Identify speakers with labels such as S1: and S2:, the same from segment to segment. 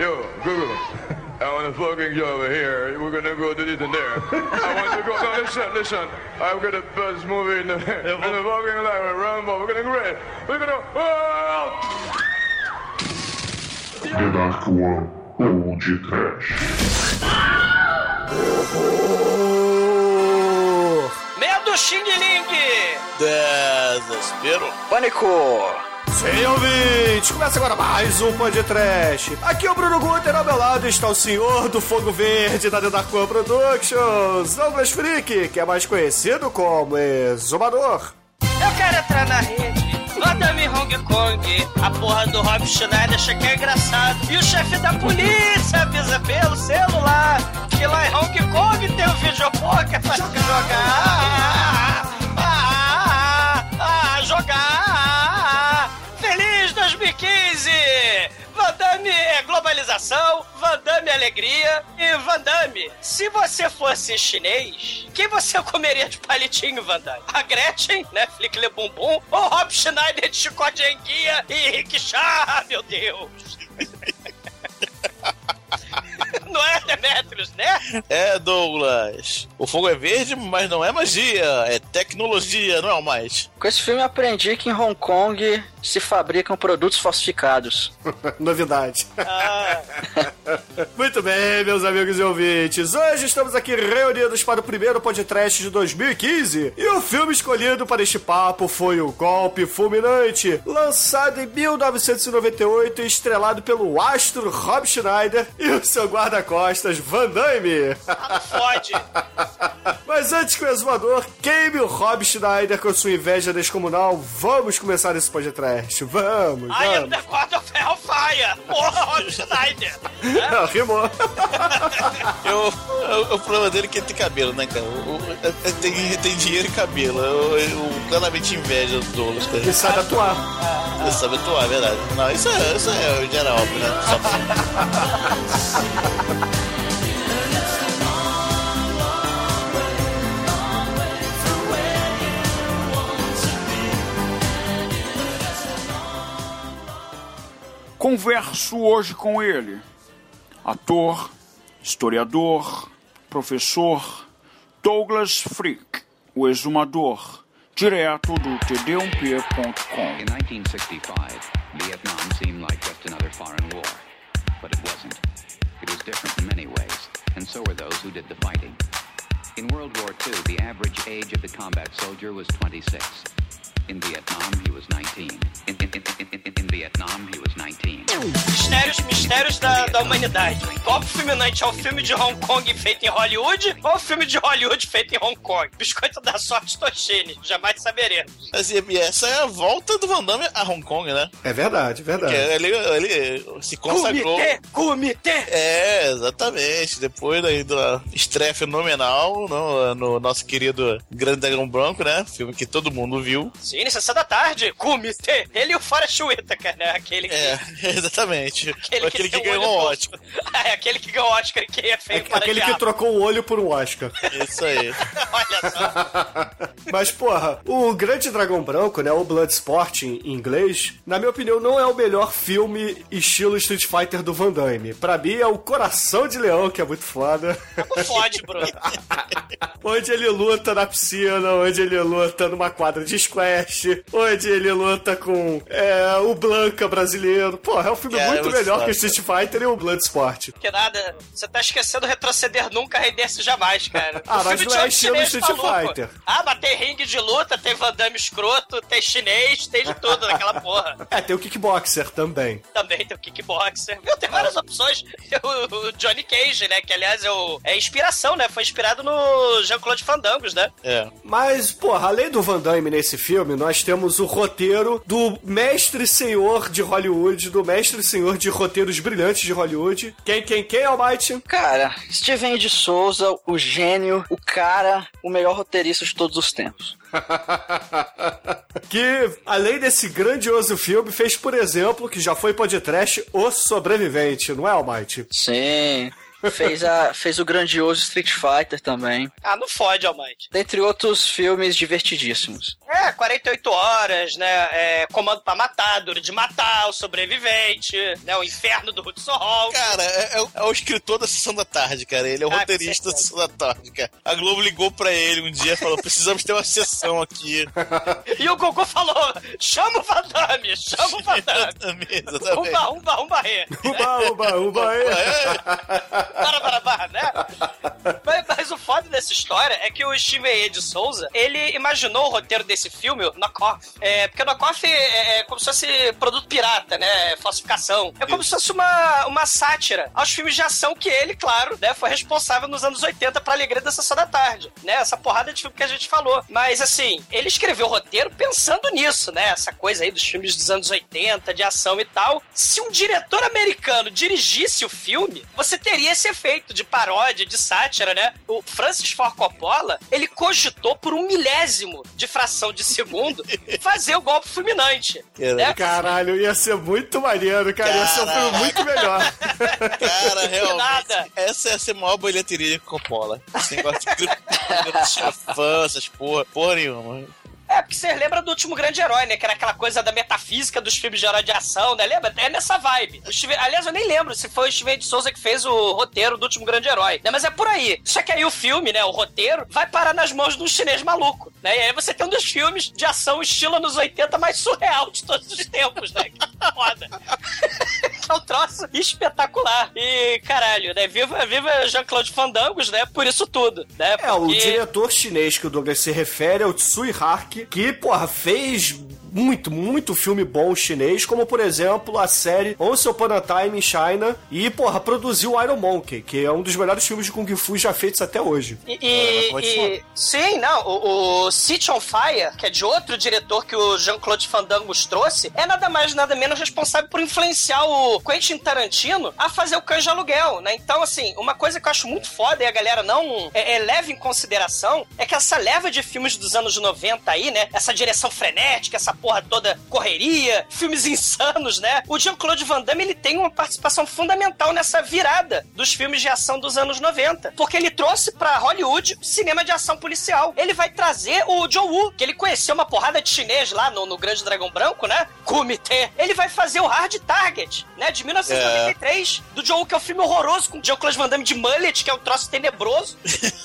S1: Yo, Google. I want to fucking go over here. We're gonna go to this and there. I want to go. No, listen, listen. I've got a best movie in the, in the fucking library. Rambo. We're gonna great. We're gonna. Oh!
S2: The Dark One Old Trash.
S3: Medo Xing Ling!
S4: Desespero.
S3: Pânico!
S5: Sim, ouvintes! Começa agora mais um podcast. Aqui é o Bruno Guter, ao meu lado está o senhor do Fogo Verde da One Productions, Douglas Freak, que é mais conhecido como Exumador.
S3: Eu quero entrar na rede. Manda-me Hong Kong. A porra do Rob Schneider acha que é engraçado. E o chefe da polícia avisa pelo celular que lá em Hong Kong tem um videopoker pra jogar. Ah, ah, ah, jogar. Feliz 2015! Van Damme é globalização, Van Damme é alegria e Van Damme, se você fosse chinês, quem você comeria de palitinho, Van Damme? A Gretchen, né, Flick Le Bumbum, ou Rob Schneider de chicote em guia e Rick Char, meu Deus! Não é, Demetrius, né?
S4: É, Douglas. O fogo é verde, mas não é magia. É tecnologia, não é o mais.
S6: Com esse filme eu aprendi que em Hong Kong se fabricam produtos falsificados.
S5: Novidade.
S3: Ah,
S5: Muito bem, meus amigos e ouvintes. Hoje estamos aqui reunidos para o primeiro podcast de 2015. E o filme escolhido para este papo foi O Golpe Fulminante, lançado em 1998 e estrelado pelo astro Rob Schneider e o seu guarda-costas Van Damme.
S3: fode.
S5: Mas antes que o exumador queime o Rob Schneider com sua inveja descomunal, vamos começar esse podcast. Vamos,
S3: I am
S5: vamos.
S3: the God of Hellfire! Porra, Rob Schneider!
S5: Não, rimou.
S4: Eu, o, o problema dele é que ele tem cabelo, né, cara? O, tem, tem dinheiro e cabelo. Eu, eu claramente inveja do Douglas, cara.
S5: Ele sabe atuar.
S4: Ele sabe atuar, é verdade. Não, isso é, isso é, óbvio, né? Só-
S7: Converso hoje com ele, ator, historiador, professor Douglas Freak, o exumador, direto do td1p.com.
S8: In 1965, Vietnam seemed like just another foreign war. In many ways, and so were those who did the fighting. In World War II, the average age of the combat soldier was 26. In Vietnam, he was 19. In, in, in, in, Vietnam, he was 19.
S3: Mistérios, mistérios da, da humanidade. Qual fulminante é o filme de Hong Kong feito em Hollywood ou filme de Hollywood feito em Hong Kong? Biscoito da sorte Toshine, jamais saberemos.
S4: Mas e essa é a volta do Van Damme a Hong Kong, né?
S5: É verdade,
S4: Porque
S5: verdade.
S4: ele, ele se consagrou.
S3: Comitê, comitê.
S4: É, exatamente. Depois daí da estreia fenomenal no, no nosso querido Grande Dragão Branco, né? Filme que todo mundo viu.
S3: Sim, na sessão da tarde, comitê. Ele e o Forrest Whitaker, né? Aquele que...
S4: É, exatamente. Aquele, que,
S3: tem um
S4: ganhou o. Oscar.
S3: É, aquele que ganhou o Oscar e que é feio para
S5: Aquele que trocou o olho por um Oscar.
S4: Isso aí.
S3: Olha só.
S5: Mas, porra, o Grande Dragão Branco, né? O Bloodsport em inglês, na minha opinião, não é o melhor filme estilo Street Fighter do Van Damme. Pra mim é o Coração de Leão, que é muito foda.
S3: Fode, Bruno.
S5: onde ele luta na piscina, onde ele luta numa quadra de squash, onde ele luta com é, o Blanca brasileiro. Porra, é um filme
S4: Cara,
S5: muito
S4: muito
S5: melhor
S4: foda.
S5: que Street Fighter e o Bloodsport.
S3: Que nada, você tá esquecendo retroceder nunca, render-se jamais, cara.
S5: Ah,
S3: O
S5: mas não é estilo Street. Fighter.
S3: Ah, mas tem ringue de luta, tem Van Damme escroto, tem chinês, tem de tudo naquela porra.
S5: É, tem o Kickboxer também.
S3: Também tem o kickboxer. Viu? Tem várias opções. Tem o, o Johnny Cage, né? Que aliás é, o, é inspiração, né? Foi inspirado no Jean-Claude Fandangos, né?
S4: É.
S5: Mas, porra, além do Van Damme nesse filme, nós temos o roteiro do mestre senhor de Hollywood, do mestre senhor de roteiros brilhantes de Hollywood. Quem, quem, quem, Almighty?
S6: Cara, Steven de Souza, o gênio, o cara, o melhor roteirista de todos os tempos.
S5: que, além desse grandioso filme, fez, por exemplo, que já foi podcast, O Sobrevivente, não é, Almighty?
S6: Sim. Fez, a, fez o grandioso Street Fighter também.
S3: Ah, não fode, Almighty.
S6: Dentre outros filmes divertidíssimos.
S3: É, 48 horas, né? É, Comando pra Matar, Duro de Matar, O Sobrevivente, né? O Inferno do Hudson Hall.
S4: Cara, é, é o, é o escritor da Sessão da Tarde, cara. Ele é o
S3: Ah,
S4: roteirista da. Sessão da Tarde, cara. A Globo ligou pra ele um dia e falou: precisamos ter uma sessão aqui.
S3: E o Goku falou: chama o Van Damme, chama o Van Damme.
S4: Exatamente, exatamente.
S3: Umba, umba, umba, rê. Para, para, para, né? Mas, mas o foda dessa história é que o Steven E. de Souza, ele imaginou o roteiro desse filme, o Knockoff. É, porque Knockoff é, é como se fosse produto pirata, né? Falsificação. É como se fosse uma, uma sátira aos filmes de ação que ele, claro, né, foi responsável nos anos 80 pra alegria da Sessão da Tarde, né? Essa porrada de filme que a gente falou. Mas, assim, ele escreveu o roteiro pensando nisso, né? Essa coisa aí dos filmes dos anos 80, de ação e tal. Se um diretor americano dirigisse o filme, você teria esse efeito de paródia, de sátira, né? O Francis Ford Coppola, ele cogitou por um milésimo de fração de segundo fazer o golpe fulminante. Né?
S5: Caralho, ia ser muito maneiro, cara. Ia ser um filme muito melhor.
S4: Cara, realmente.
S3: Nada.
S4: Essa ia ser a maior bilheteria que Coppola. Esse negócio de chefão, essas porra, porra nenhuma.
S3: É, porque você lembra do último grande herói, né? Que era aquela coisa da metafísica dos filmes de herói de ação, né? Lembra? É nessa vibe. O Steven- Aliás, eu nem lembro se foi o Steven de Souza que fez o roteiro do último grande herói, né? Mas é por aí. Só que aí o filme, né? O roteiro, vai parar nas mãos de um chinês maluco, né? E aí você tem um dos filmes de ação estilo anos 80 mais surreal de todos os tempos, né? Que foda. é um troço espetacular. E, caralho, né? Viva, viva Jean-Claude Fandangos, né? Por isso tudo, né?
S5: É, o
S3: Porque-
S5: diretor chinês que o Douglas se refere é o Tsui Hark, que, porra, fez muito, muito filme bom chinês, como, por exemplo, a série Once Upon a Time in China, e, porra, produziu Iron Monkey, que é um dos melhores filmes de Kung Fu já feitos até hoje.
S3: E, e-
S4: pode
S3: e- sim, não, o, o City on Fire, que é de outro diretor que o Jean-Claude Fandangos trouxe, é nada mais nada menos responsável por influenciar o Quentin Tarantino a fazer o Cães de Aluguel, né? Então, assim, uma coisa que eu acho muito foda e a galera não é, é, leva em consideração é que essa leva de filmes dos anos 90 aí, né? Essa direção frenética, essa porra toda correria, filmes insanos, né? O Jean-Claude Van Damme, ele tem uma participação fundamental nessa virada dos filmes de ação dos anos 90, porque ele trouxe pra Hollywood cinema de ação policial. Ele vai trazer o John Woo, que ele conheceu uma porrada de chinês lá no, no Grande Dragão Branco, né? Kumite. Ele vai fazer o Hard Target, né? De 1993, do John Woo, que é um filme horroroso, com Jean-Claude Van Damme de mullet, que é um troço tenebroso,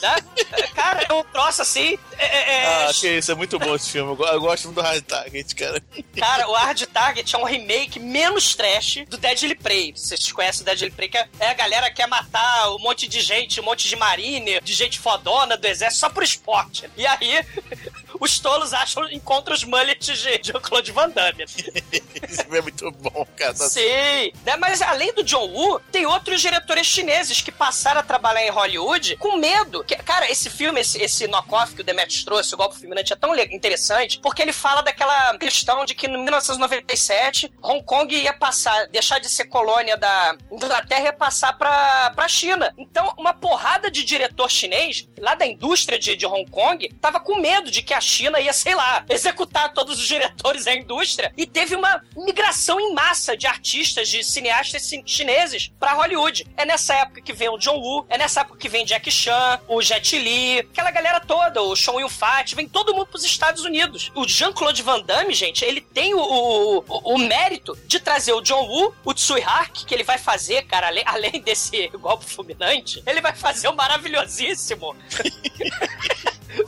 S3: né? Cara, é um troço assim... é- é- é-
S4: Ah, que isso, é muito bom esse filme. Eu gosto muito do Hard Target, cara.
S3: Cara, o Hard Target é um remake menos trash do Deadly Prey. Vocês conhecem o Deadly Prey, que é é a galera que quer matar um monte de gente, um monte de marine, de gente fodona do exército só por esporte. E aí, os tolos acham, encontram os mullets de, de Claude Van Damme.
S4: Filme é muito bom, cara.
S3: Sim, né? Mas além do John Woo, tem outros diretores chineses que passaram a trabalhar em Hollywood com medo. Que, cara, esse filme, esse, esse knock-off que o Demetrius trouxe, o Golpe Fulminante, é tão interessante porque ele fala daquela questão de que em 1997 Hong Kong ia passar, deixar de ser colônia da Inglaterra e ia passar pra, pra China. Então, uma porrada de diretor chinês, lá da indústria de, de Hong Kong, tava com medo de que a China ia, sei lá, executar todos os diretores da indústria e teve uma migração em massa de artistas, de cineastas cin- chineses pra Hollywood. É nessa época que vem o John Woo, é nessa época que vem Jack Chan, o Jet Li, aquela galera toda, o Sean Yun Fat, vem todo mundo pros Estados Unidos. O Jean-Claude Van Damme, gente, ele tem o, o, o- o mérito de trazer o John Woo, o Tsui Hark, que ele vai fazer, cara, além, além desse golpe fulminante, ele vai fazer o maravilhosíssimo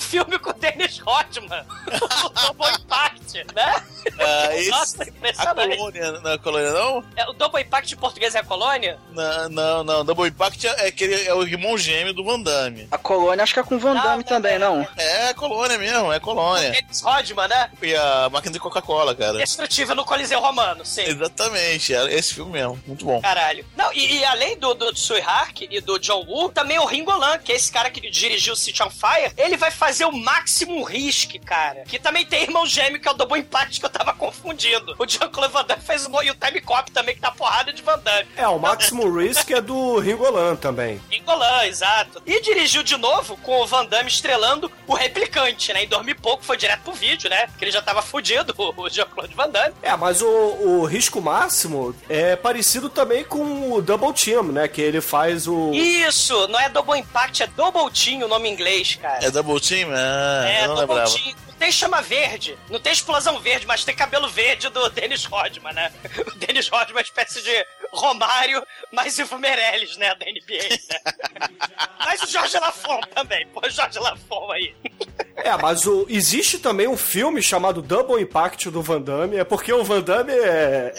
S3: filme com o Dennis Rodman, o Double Impact, né?
S4: Ah, esse-
S3: Nossa,
S4: A
S3: impressionante.
S4: colônia, não é a colônia, não?
S3: É, o Double Impact em português é a colônia?
S4: Não, não, não. Double Impact é, aquele, é o irmão gêmeo do Van Damme.
S6: A colônia acho que é com Van
S3: Não,
S6: Damme
S3: não,
S6: também,
S3: não.
S6: não.
S4: É a colônia mesmo, é a colônia.
S3: Dennis Rodman, né?
S4: E a máquina de Coca-Cola, cara.
S3: Destrutível no Coliseu Romano, sim.
S4: Exatamente, é esse filme mesmo. Muito bom.
S3: Caralho. Não, e, e além do, do Tsui Hark e do John Woo, também o Ringo Lam, que é esse cara que dirigiu City on Fire, ele vai fazer fazer o Maximum Risk, cara. Que também tem irmão gêmeo, que é o Double Impact, que eu tava confundindo. O Jean-Claude Van Damme fez o, e o Time Cop também, que tá porrada de Van Damme.
S5: É, o Maximum Risk é do Ringolan também.
S3: Ringolan, exato. E dirigiu de novo com o Van Damme estrelando o Replicante, né? Em dormir pouco, foi direto pro vídeo, né? Porque ele já tava fudido, o Jean-Claude Van Damme.
S5: É, mas o, o Risco Máximo é parecido também com o Double Team, né? Que ele faz o...
S3: Isso, não é Double Impact, é Double Team o nome em inglês, cara.
S4: É Double Team? Ah,
S3: É, Double
S4: lembrava.
S3: Team. Não tem chama verde, não tem explosão verde, mas tem cabelo verde do Dennis Rodman, né? O Dennis Rodman é uma espécie de Romário, mais Ivo Meirelles, né? Da NBA, né? mas o Jorge Lafon também, pô, Jorge Lafon aí.
S5: É, mas o, existe também um filme chamado Double Impact do Van Damme, é porque o Van Damme é...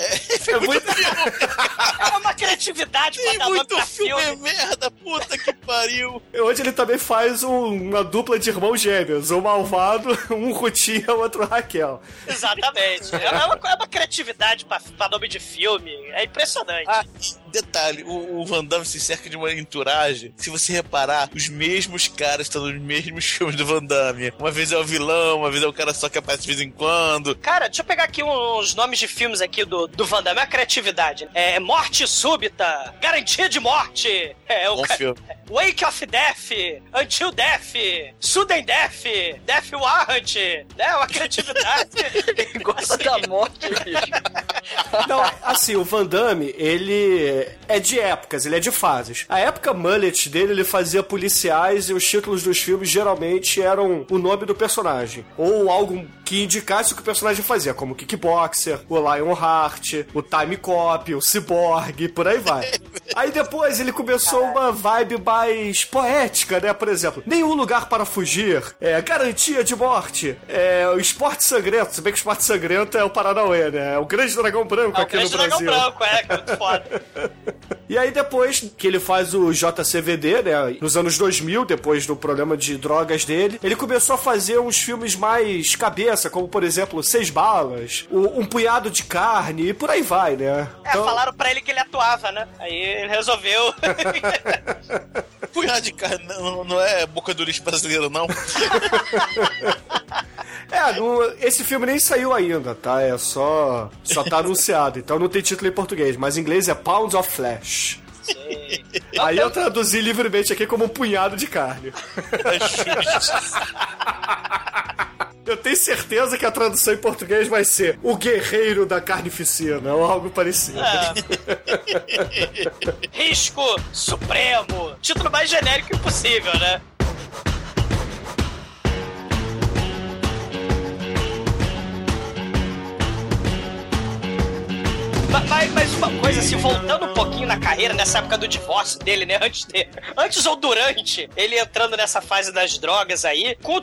S5: É, muito...
S3: É uma criatividade pra
S4: Tem
S3: dar nome
S4: muito
S3: pra
S4: filme,
S3: filme.
S4: merda, puta que pariu.
S5: Onde ele também faz um- uma dupla de irmãos gêmeos, um malvado, um Rutinha, o outro Raquel.
S3: Exatamente. É uma, é uma criatividade pra, pra nome de filme. É impressionante.
S4: Ah, detalhe, o, o Van Damme se cerca de uma entourage. Se você reparar, os mesmos caras estão nos mesmos filmes do Van Damme. Uma vez é o vilão, uma vez é o cara só que aparece de vez em quando.
S3: Cara, deixa eu pegar aqui uns nomes de filmes aqui do, do Van Damme. É a criatividade. É Morte Súbita, Garantia de Morte. É o
S4: Bom
S3: ca-
S4: filme.
S3: Wake of Death, Until Death, Sudden Death, Death Warrant. É uma criatividade.
S6: Gosta da morte, bicho.
S5: Não, assim, o Van Damme, ele é de épocas, ele é de fases. A época mullet dele, ele fazia policiais e os títulos dos filmes geralmente eram o nome do personagem. Ou algo que indicasse o que o personagem fazia, como o Kickboxer, o Lionheart, o Time Cop, o Cyborg, por aí vai. Aí depois ele começou uma vibe mais poética, né? Por exemplo, Nenhum Lugar para Fugir, é, Garantia de Morte, é, o Esporte Sangrento, se bem que o Esporte Sangrento é o Paranauê, né? É o Grande Dragão Branco
S3: É o
S5: aqui no
S3: Grande Dragão
S5: Brasil.
S3: Branco, é, que é muito foda.
S5: E aí depois que ele faz o JCVD, né, nos anos 2000, depois do problema de drogas dele, ele começou a fazer uns filmes mais cabeça, como por exemplo Seis Balas, Um Punhado de Carne e por aí vai, né?
S3: É, falaram pra ele que ele atuava, né? Aí ele resolveu.
S4: Punhado de carne não, não é boca do lixo brasileiro, não.
S5: É, não- esse filme nem saiu ainda, tá? É só. Só tá anunciado, então não tem título em português, mas em inglês é Pounds of Flesh. Aí eu traduzi livremente aqui como um punhado de carne. Eu tenho certeza que a tradução em português vai ser O Guerreiro da Carnificina, ou algo parecido.
S3: É. Risco Supremo. Título mais genérico impossível, né? Mas, mas uma coisa, assim, voltando um pouquinho na carreira, nessa época do divórcio dele, né? Antes, de, antes ou durante ele entrando nessa fase das drogas aí, com o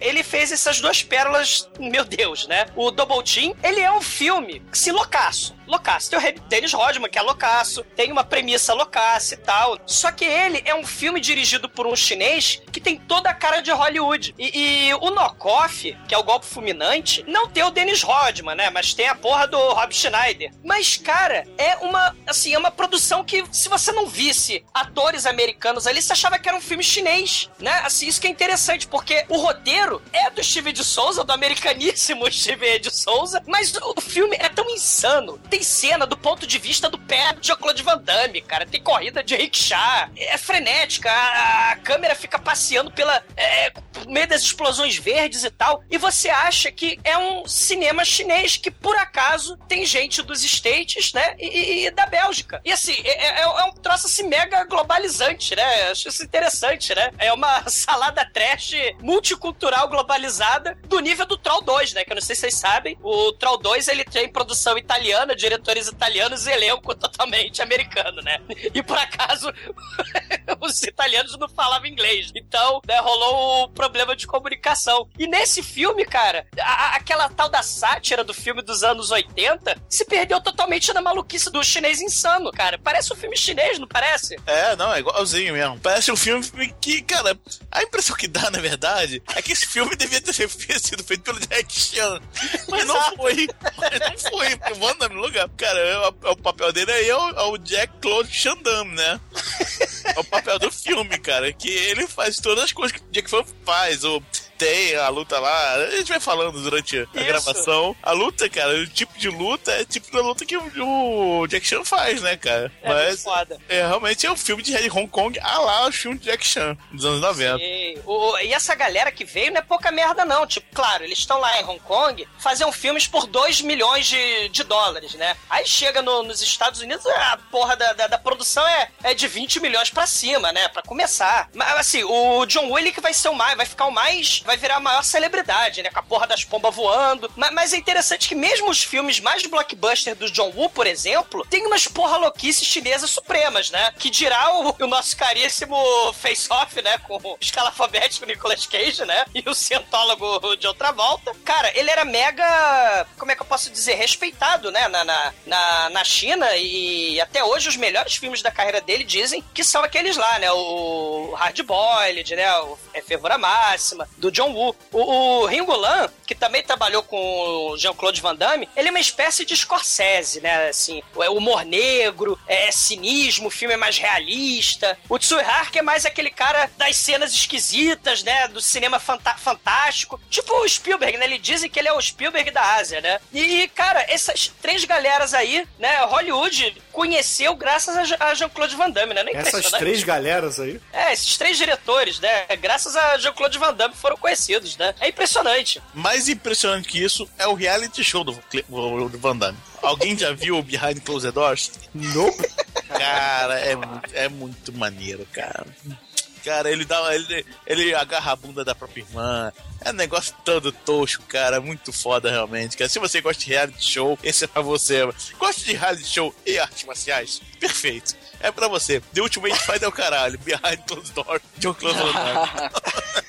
S3: ele fez essas duas pérolas, meu Deus, né? O Double Team, ele é um filme, se loucaço. Loucaço. Tem o Dennis Rodman, que é loucaço, tem uma premissa loucaça e tal. Só que ele é um filme dirigido por um chinês que tem toda a cara de Hollywood. E, e o Knockoff, que é o golpe fulminante, não tem o Dennis Rodman, né? Mas tem a porra do Rob Schneider. Mas, cara, é uma, assim, é uma produção que, se você não visse atores americanos ali, você achava que era um filme chinês, né? Assim, isso que é interessante, porque o roteiro é do Steve de Souza, do americaníssimo Steve de Souza, mas o filme é tão insano. Tem cena do ponto de vista do pé de Jean-Claude Van Damme, cara. Tem corrida de rickshaw. É frenética. A, a câmera fica passeando pela... É, por meio das explosões verdes e tal. E você acha que é um cinema chinês que, por acaso, tem gente dos States, né? E, e- da Bélgica. E assim, é, é- é um troço assim mega globalizante, né? Acho isso interessante, né? É uma salada trash multicultural globalizada do nível do Troll 2, né? Que eu não sei se vocês sabem. O Troll 2 ele tem produção italiana, diretores italianos e elenco totalmente americano, né? E por acaso os italianos não falavam inglês. Então, né, rolou o problema de comunicação. E nesse filme, cara, a- aquela tal da sátira do filme dos anos 80 se perdeu totalmente na maluquice do chinês insano, cara. Parece um filme chinês, não parece?
S4: É, não, é igualzinho mesmo. Parece um filme que, cara, a impressão que dá, na verdade, é que esse filme devia ter sido feito pelo Jack Chan. Mas não foi. Mas não foi, porque manda no Cara, é o papel dele aí é o, é o Jack Claude Chandam, né? É o papel do filme, cara. Que ele faz todas as coisas que o Jack Fan faz. Ou tem a luta lá. A gente vai falando durante a
S3: Isso.
S4: gravação. A luta, cara, o tipo de luta é tipo da luta que o, Jack Chan faz, né, cara?
S3: É
S4: Mas
S3: foda.
S4: é, realmente é um filme de Hong Kong, ah lá o filme de Jack Chan, dos anos 90.
S3: E, o- e essa galera que veio não é pouca merda, não. Tipo, claro, eles estão lá em Hong Kong, faziam filmes por 2 milhões de, de dólares, né? Aí chega no- nos Estados Unidos, a porra da, da, da produção é, é de 20 milhões pra cima, né? Pra começar. Mas assim, o John Willick vai ser o mais, vai ficar o mais, vai virar a maior celebridade, né? Com a porra das pombas voando. Mas, mas é interessante que mesmo os filmes mais blockbuster do John Woo, por exemplo, tem umas porra louquices chinesas supremas, né? Que dirá o, o nosso caríssimo face-off, né? Com o escalafobético Nicolas Cage, né? E o cientólogo de outra volta. Cara, ele era mega. Como é que eu posso dizer? Respeitado, né? Na, na, na, na China. E até hoje os melhores filmes da carreira dele dizem que são aqueles lá, né? O Hard Boiled, né? O é Fervura Máxima, do John Woo. O, o Ringo Lam, que também trabalhou com o Jean-Claude Van Damme, ele é uma espécie de Scorsese, né? Assim, é humor negro, é cinismo, o filme é mais realista. O Tsui Hark é mais aquele cara das cenas esquisitas, né? Do cinema fantástico. Tipo o Spielberg, né? Ele dizem que ele é o Spielberg da Ásia, né? E, cara, essas três galeras aí, né? Hollywood conheceu graças a Je- a Jean-Claude Van Damme, né? Não é
S5: Essas três galeras aí.
S3: É, esses três diretores, né? Graças a Jean-Claude Van Damme foram conhecidos, né? É impressionante.
S4: Mais impressionante que isso é o reality show do, do Van Damme. Alguém já viu o Behind Closed Doors?
S5: Nope.
S4: Cara, é, é muito maneiro, cara. Cara, ele dá. Ele, ele agarra a bunda da própria irmã. É um negócio todo tosco, cara. Muito foda, realmente. Cara. Se você gosta de reality show, esse é pra você. Gosta de reality show e artes marciais? Perfeito. É pra você. The Ultimate Fight é o caralho. Behind Closed Doors. John Close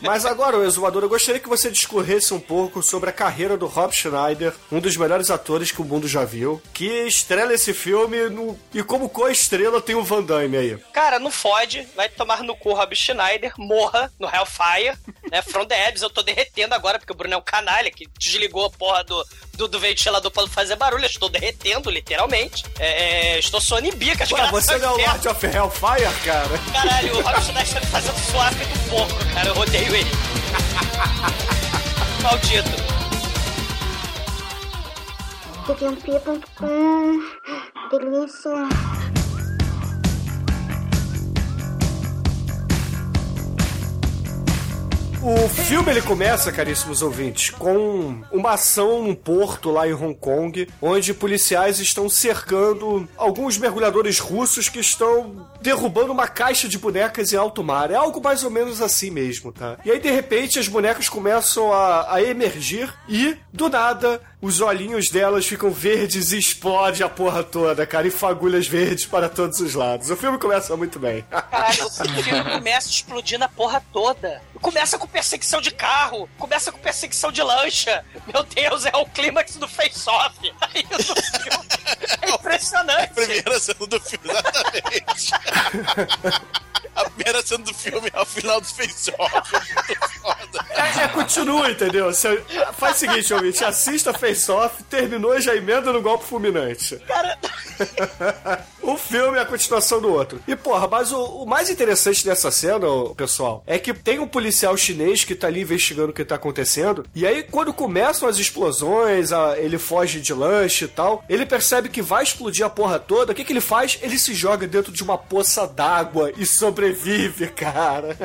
S5: Mas agora, o exumador, eu gostaria que você discorresse um pouco sobre a carreira do Rob Schneider, um dos melhores atores que o mundo já viu, que estrela esse filme no... e como co-estrela tem o Van Damme aí.
S3: Cara, não fode, vai tomar no cu Rob Schneider, morra no Hellfire, né? From the Abyss, eu tô derretendo agora, porque o Bruno é um canalha que desligou a porra do, do, do ventilador pra não fazer barulho, eu estou derretendo, literalmente. É, é, estou suando em bicas, cara.
S5: você não é o Lord of Hellfire, cara?
S3: Caralho, o Rob Schneider tá me fazendo suave do porco, cara, eu odeio ele. Maldito.
S9: Teclampia.com Delícia.
S5: O filme ele começa, caríssimos ouvintes, com uma ação num porto lá em Hong Kong, onde policiais estão cercando alguns mergulhadores russos que estão derrubando uma caixa de bonecas em alto mar. É algo mais ou menos assim mesmo, tá? E aí, de repente, as bonecas começam a, a emergir e, do nada, os olhinhos delas ficam verdes e explode a porra toda, cara, e fagulhas verdes para todos os lados. O filme começa muito bem.
S3: Caralho, o filme começa explodindo a porra toda. Começa com perseguição de carro, começa com perseguição de lancha. Meu Deus, é o clímax do face-off. Aí no filme É impressionante.
S4: Primeira cena do filme, exatamente. A primeira cena do filme é o final do face-off. É.
S5: É, é, continua, entendeu? Você, faz o seguinte, ouvinte, assista Face Off, terminou e já emenda no golpe fulminante.
S3: Cara,
S5: Um filme é a continuação do outro. E, porra, mas o, o mais interessante dessa cena, pessoal, é que tem um policial chinês que tá ali investigando o que tá acontecendo. E aí, quando começam as explosões, a- ele foge de lanche e tal, ele percebe que vai explodir a porra toda. O que, que ele faz? Ele se joga dentro de uma poça d'água e sobrevive, cara.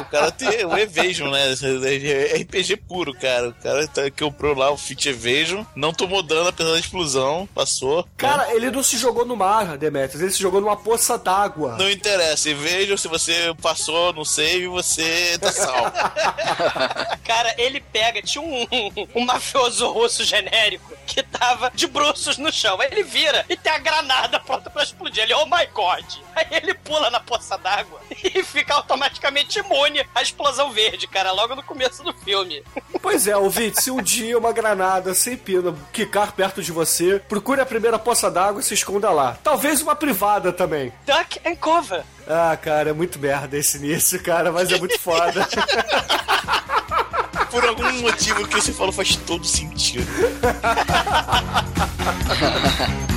S4: O cara tem o Evasion, né? É RPG puro, cara. O cara tá, comprou lá o Fit Evasion, não tomou dano apesar da explosão, passou.
S5: Cara, ele não se jogou no mar, Demetrius, ele se jogou numa poça d'água.
S4: Não interessa, Evasion, se você passou no save, você tá salvo.
S3: cara, ele pega, tinha um, um mafioso russo genérico que tava de bruços no chão. Aí ele vira e tem a granada pronta pra explodir. Ele, oh my god. Aí ele pula na poça d'água e fica automaticamente imune à explosão verde, cara, logo no começo do filme.
S5: Pois é, ouvinte, se um dia uma granada sem pino quicar perto de você, procure a primeira poça d'água e se esconda lá. Talvez uma privada também.
S3: Duck and cover.
S5: Ah, cara, é muito merda esse início, cara, mas é muito foda.
S4: Por algum motivo que você falou faz todo sentido.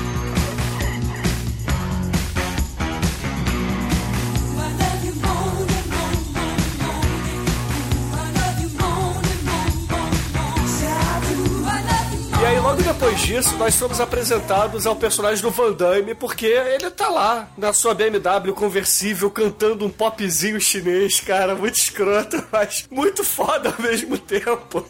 S5: logo depois disso, nós somos apresentados ao personagem do Van Damme, porque ele tá lá na sua BMW conversível cantando um popzinho chinês, cara, muito escroto, mas muito foda ao mesmo tempo.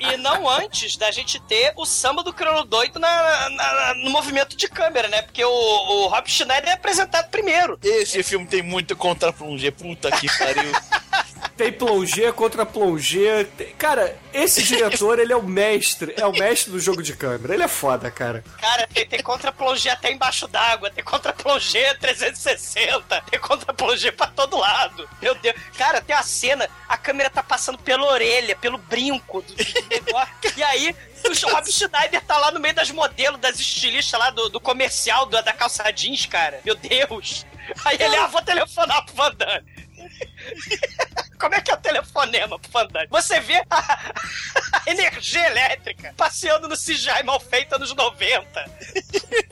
S3: E, e não antes da gente ter o samba do crioulo doido na, na- no movimento de câmera, né? Porque o, o Rob Schneider é apresentado primeiro.
S4: Esse filme tem muito contra plongé, puta que pariu.
S5: Tem plongé contra plongé. Tem- Cara, esse diretor, ele é o mestre, é o mestre do jogo de câmera. Ele é foda, cara.
S3: Cara, tem, tem contra-plongé até embaixo d'água, tem contra-plongé 360, tem contra-plongé pra todo lado. Meu Deus. Cara, tem a cena, a câmera tá passando pela orelha, pelo brinco do, do negócio. E aí, o Rob Schneider tá lá no meio das modelos, das estilistas lá do, do comercial da, da calça jeans, cara. Meu Deus. Aí ele, ah, vou telefonar pro Van Damme. Como é que é o telefonema pro Van Damme? Você vê a, a energia elétrica passeando no CGI mal feito anos 90.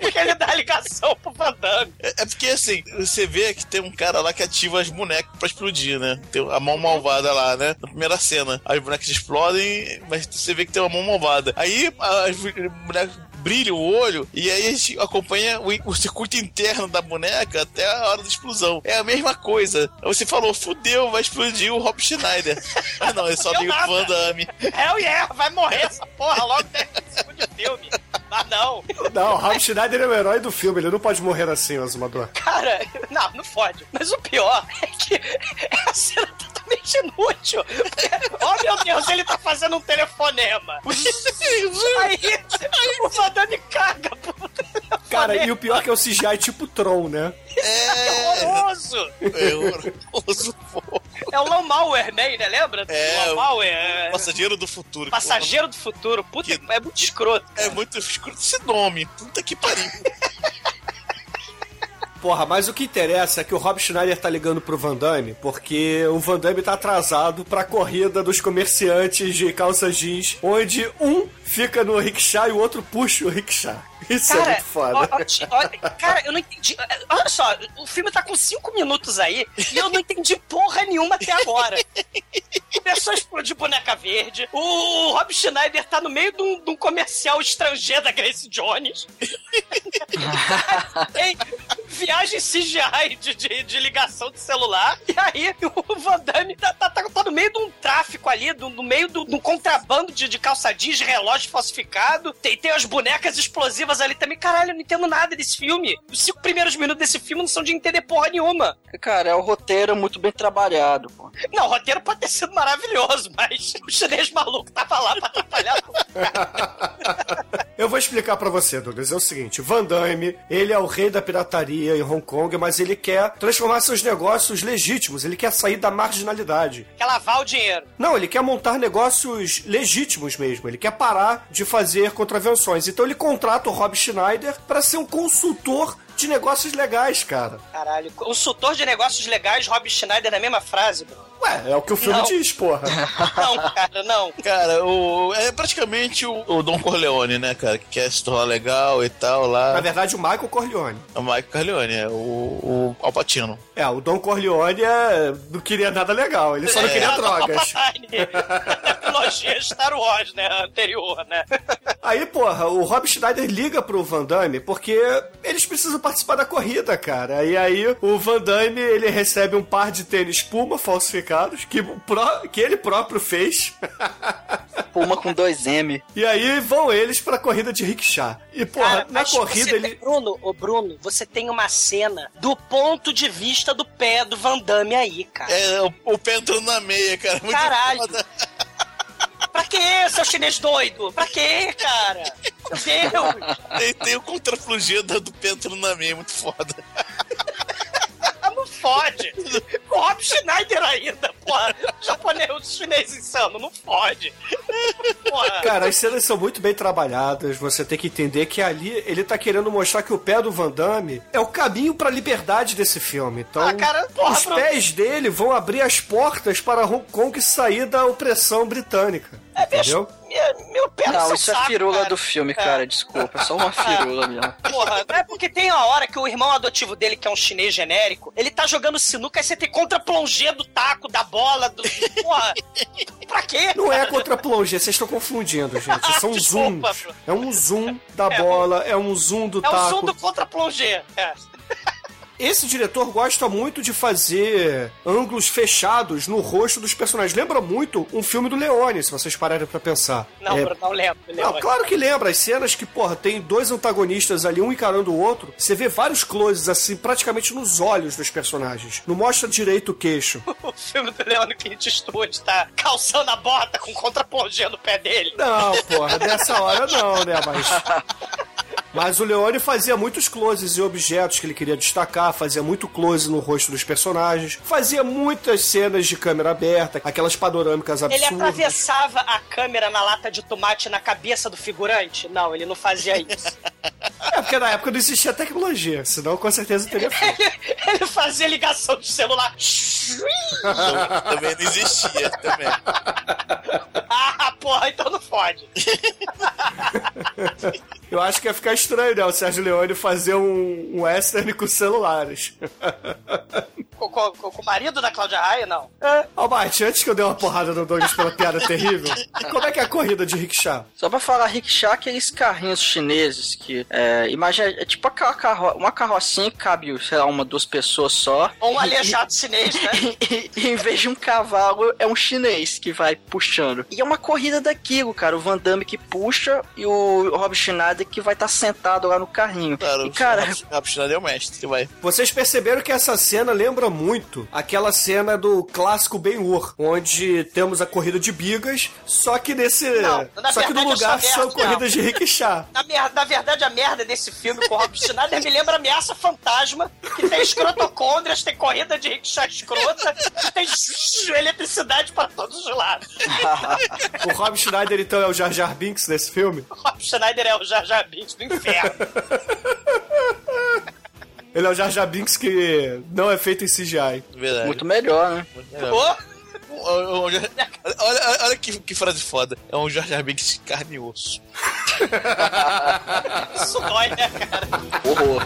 S3: Porque ele dá ligação pro Van Damme.
S4: É, é porque assim, você vê que tem um cara lá que ativa as bonecas pra explodir, né? Tem a mão malvada lá, né? Na primeira cena. As bonecas explodem, mas você vê que tem uma mão malvada. Aí as bonecas brilham o olho e aí a gente acompanha o, o circuito interno da boneca até a hora da explosão. É a mesma coisa. Você falou, fudeu, vai explodir o Rob Schneider. Ah não, é só pro
S3: nada.
S4: Van Damme.
S3: Hell yeah, vai morrer essa porra logo 10 segundos de filme. Mas não.
S5: Não, o Rob Schneider é o herói do filme, ele não pode morrer assim, Azumador.
S3: Cara, não, não fode. Mas o pior é que é a cena totalmente inútil. Oh meu Deus, ele tá fazendo um telefonema. Aí, o Van Damme caga pro.
S5: Cara, e o pior é que é o CGI tipo Tron, né?
S3: É horroroso.
S4: É horroroso.
S3: É o Man, né? Lembra?
S4: É,
S3: é...
S4: Passageiro do futuro.
S3: Passageiro do futuro. Puta, é muito escroto.
S4: É muito escroto esse nome. Puta que pariu.
S5: Porra, mas o que interessa é que o Rob Schneider tá ligando pro Van Damme, porque o Van Damme tá atrasado pra corrida dos comerciantes de calça jeans, onde um fica no rickshaw e o outro puxa o rickshaw. Isso é muito foda.
S3: ó- ó, cara, eu não entendi. Olha só, o filme tá com cinco minutos aí e eu não entendi porra nenhuma até agora. Começou a explodir boneca verde. O Rob Schneider tá no meio de um, de um comercial estrangeiro da Grace Jones. Tem viagem CGI de, de, de ligação de celular. E aí o Van Damme tá, tá, tá, tá no meio de um tráfico ali, do- no meio do- de um contrabando de, de calça jeans, de relógio falsificado. Tem, tem as bonecas explosivas ali também. Caralho, eu não entendo nada desse filme. Os cinco primeiros minutos desse filme não são de entender porra nenhuma.
S6: Cara, é o roteiro muito bem trabalhado, pô.
S3: Não, o roteiro pode ter sido maravilhoso, mas o chinês maluco tava lá pra atrapalhar.
S5: Eu vou explicar pra você, Douglas. É o seguinte: Van Damme, ele é o rei da pirataria em Hong Kong, mas ele quer transformar seus negócios legítimos. Ele quer sair da marginalidade.
S3: Quer lavar o dinheiro.
S5: Não, ele quer montar negócios legítimos mesmo. Ele quer parar de fazer contravenções. Então ele contrata o Rob Schneider pra ser um consultor de negócios legais, cara.
S3: Caralho, consultor de negócios legais, Rob Schneider na mesma frase, bro.
S5: Ué, é o que o filme
S3: Não.
S5: diz, porra.
S3: Não, cara, não.
S4: Cara, o, é praticamente o, o Don Corleone, né, cara? Que quer se tornar legal e tal lá.
S5: Na verdade, o Michael Corleone.
S4: É o Michael Corleone, é o, o Alpatino.
S5: É, o Don Corleone é... não queria nada legal, ele só não
S4: É.
S5: queria drogas.
S3: Da trilogia Star Wars, né? Anterior, né?
S5: Aí, porra, o Rob Schneider liga pro Van Damme porque eles precisam participar da corrida, cara. E aí o Van Damme, ele recebe um par de tênis Puma falsificados que, o pró- que ele próprio fez.
S6: Puma com dois M.
S5: E aí vão eles pra corrida de rickshaw. E, porra,
S3: Cara,
S5: na corrida ele...
S3: tem- Bruno, ô Bruno, você tem uma cena do ponto de vista do pé do Van Damme aí, cara.
S4: É, o, o pé entrando na meia, cara. Muito
S3: Caralho.
S4: foda.
S3: Pra que, seu chinês doido? Pra que, cara? Meu Deus!
S4: Tem, tem o contraflugida do pé entrando na meia, muito foda.
S3: Não fode! O Rob Schneider ainda, porra! Japonês, o chinês insano, não fode! Porra!
S5: Cara, as cenas são muito bem trabalhadas. Você tem que entender que ali ele tá querendo mostrar que o pé do Van Damme é o caminho pra liberdade desse filme. Então,
S3: Ah, cara, porra,
S5: os pés dele vão abrir as portas para Hong Kong sair da opressão britânica.
S3: É,
S5: entendeu?
S3: Me, meu, meu pé
S6: Não, isso é
S3: saco,
S6: firula
S3: cara.
S6: do filme, cara. Desculpa, é só uma firula mesmo.
S3: Porra, não é porque tem uma hora que o irmão adotivo dele, que é um chinês genérico, ele tá jogando sinuca, aí você tem contra plongê do taco, da bola, do. Porra, pra quê?
S5: Não é contra plongé, vocês estão confundindo, gente. São
S3: Desculpa,
S5: zooms.
S3: bro.
S5: É um zoom da
S3: É,
S5: bola, é um zoom do
S3: É o
S5: taco.
S3: som do contra plongê. É.
S5: Esse diretor gosta muito de fazer ângulos fechados no rosto dos personagens. Lembra muito um filme do Leone, se vocês pararem pra pensar.
S3: Não,
S5: É,
S3: não lembro.
S5: Não, claro que lembra. As cenas que, porra, tem dois antagonistas ali, um encarando o outro. Você vê vários closes, assim, praticamente nos olhos dos personagens. Não mostra direito o queixo.
S3: O filme do Leone Clint Eastwood tá calçando a bota com contra plongê no pé dele.
S5: Não, porra, nessa hora não, né? Mas. Mas o Leone fazia muitos closes em objetos que ele queria destacar, fazia muito close no rosto dos personagens, fazia muitas cenas de câmera aberta, aquelas panorâmicas
S3: Ele
S5: absurdas.
S3: atravessava a câmera na lata de tomate na cabeça do figurante? Não, ele não fazia isso.
S5: É, porque na época não existia tecnologia, senão com certeza teria feito.
S3: ele fazia ligação de celular.
S4: Também não existia, também.
S3: ah, porra, então não fode.
S5: Eu acho que ia ficar estranho, né? O Sérgio Leone fazer um, um western com celulares.
S3: Com, com- com- com o marido da Cláudia Raia, não.
S5: Albert, antes que eu dê uma porrada no Douglas pela piada terrível, como é que é a corrida de rickshaw?
S6: Só pra falar rickshaw, aqueles carrinhos chineses que, é, imagina, é tipo aquela carro, uma carrocinha que cabe, sei lá, uma, duas pessoas só.
S3: Ou um aleijado chinês, né?
S6: E, e em vez de um cavalo, é um chinês que vai puxando. E é uma corrida daquilo, cara. O Van Damme que puxa e o Rob Schneider que vai estar sentado lá no carrinho.
S4: Claro,
S6: e, cara,
S4: o Rapshinado é o mestre, vai.
S5: Vocês perceberam que essa cena lembra muito aquela cena do clássico Ben-Hur, onde temos a corrida de bigas, só que nesse.
S3: Não, na
S5: só que no lugar
S3: essa
S5: são
S3: merda,
S5: corridas de rickshaw.
S3: Na, mer- na verdade, a merda desse filme com o Rob Schneider me lembra Ameaça Fantasma, que tem escrotocôndrias, tem corrida de rickshaw escrota, tem eletricidade para todos os lados.
S5: O Rob Schneider, então, é o Jar Jar Binks nesse filme?
S3: O Rob Schneider é o Jar Jar Binks do inferno.
S5: Ele é o Jar Jar Binks que não é feito em CGI.
S4: Verdade.
S6: muito melhor, né?
S3: Pô,
S4: Olha, olha, olha, olha que, que frase foda. É um Jar Jar Binks de carne e osso.
S3: isso dói, né, cara?
S6: Horror.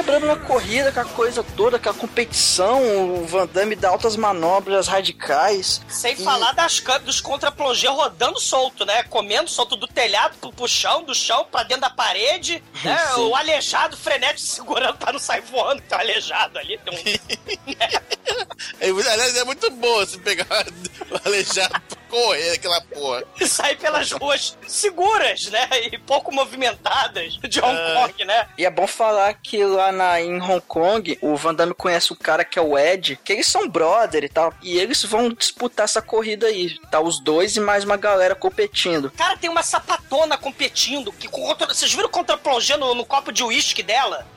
S6: Quebrando na corrida, com a coisa toda, com a competição, o Van Damme dá altas manobras radicais.
S3: Sem
S6: E-
S3: falar das, cam- dos contra-plongê rodando solto, né? Comendo solto do telhado pro, pro chão, do chão pra dentro da parede, né?
S6: Sim.
S3: O aleijado frenético segurando pra não sair voando, tem um aleijado ali. Tem um...
S4: É, aliás, é muito boa se pegar o aleijado correr aquela porra.
S3: e sair pelas ruas seguras, né? E pouco movimentadas de Hong
S4: É.
S3: Kong, né?
S6: E é bom falar que lá na, em Hong Kong, o Van Damme conhece o cara que é o Ed, que eles são brother e tal. E eles vão disputar essa corrida aí. Tá os dois e mais uma galera competindo.
S3: Cara, tem uma sapatona competindo. Que contra... Vocês viram o contra-plongê no, no copo de uísque dela?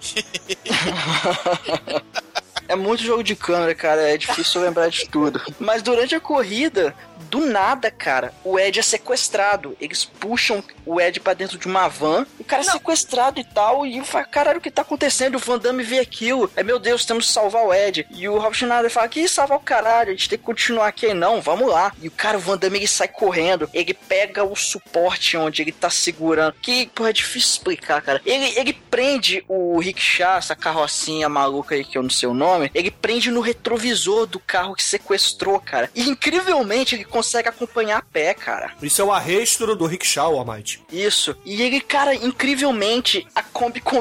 S6: É muito jogo de câmera, cara. É difícil lembrar de tudo. Mas durante a corrida, do nada, cara, o Ed é sequestrado. Eles puxam o Ed pra dentro de uma van. O cara é sequestrado e tal. E fala, caralho, o que tá acontecendo? O Van Damme vê aquilo. É, meu Deus, temos que salvar o Ed. E o Rob Schneider fala, que salvar o caralho? A gente tem que continuar aqui. Não, vamos lá. E o cara, o Van Damme, ele sai correndo. Ele pega o suporte onde ele tá segurando. Que, porra, é difícil explicar, cara. Ele, ele prende o rickshaw, essa carrocinha maluca aí que eu não sei o nome. Ele prende no retrovisor do carro que sequestrou, cara. E incrivelmente ele consegue acompanhar a pé, cara.
S5: Isso é o arresto do rickshaw, Almighty.
S6: Isso. E ele, cara, incrivelmente, a Kombi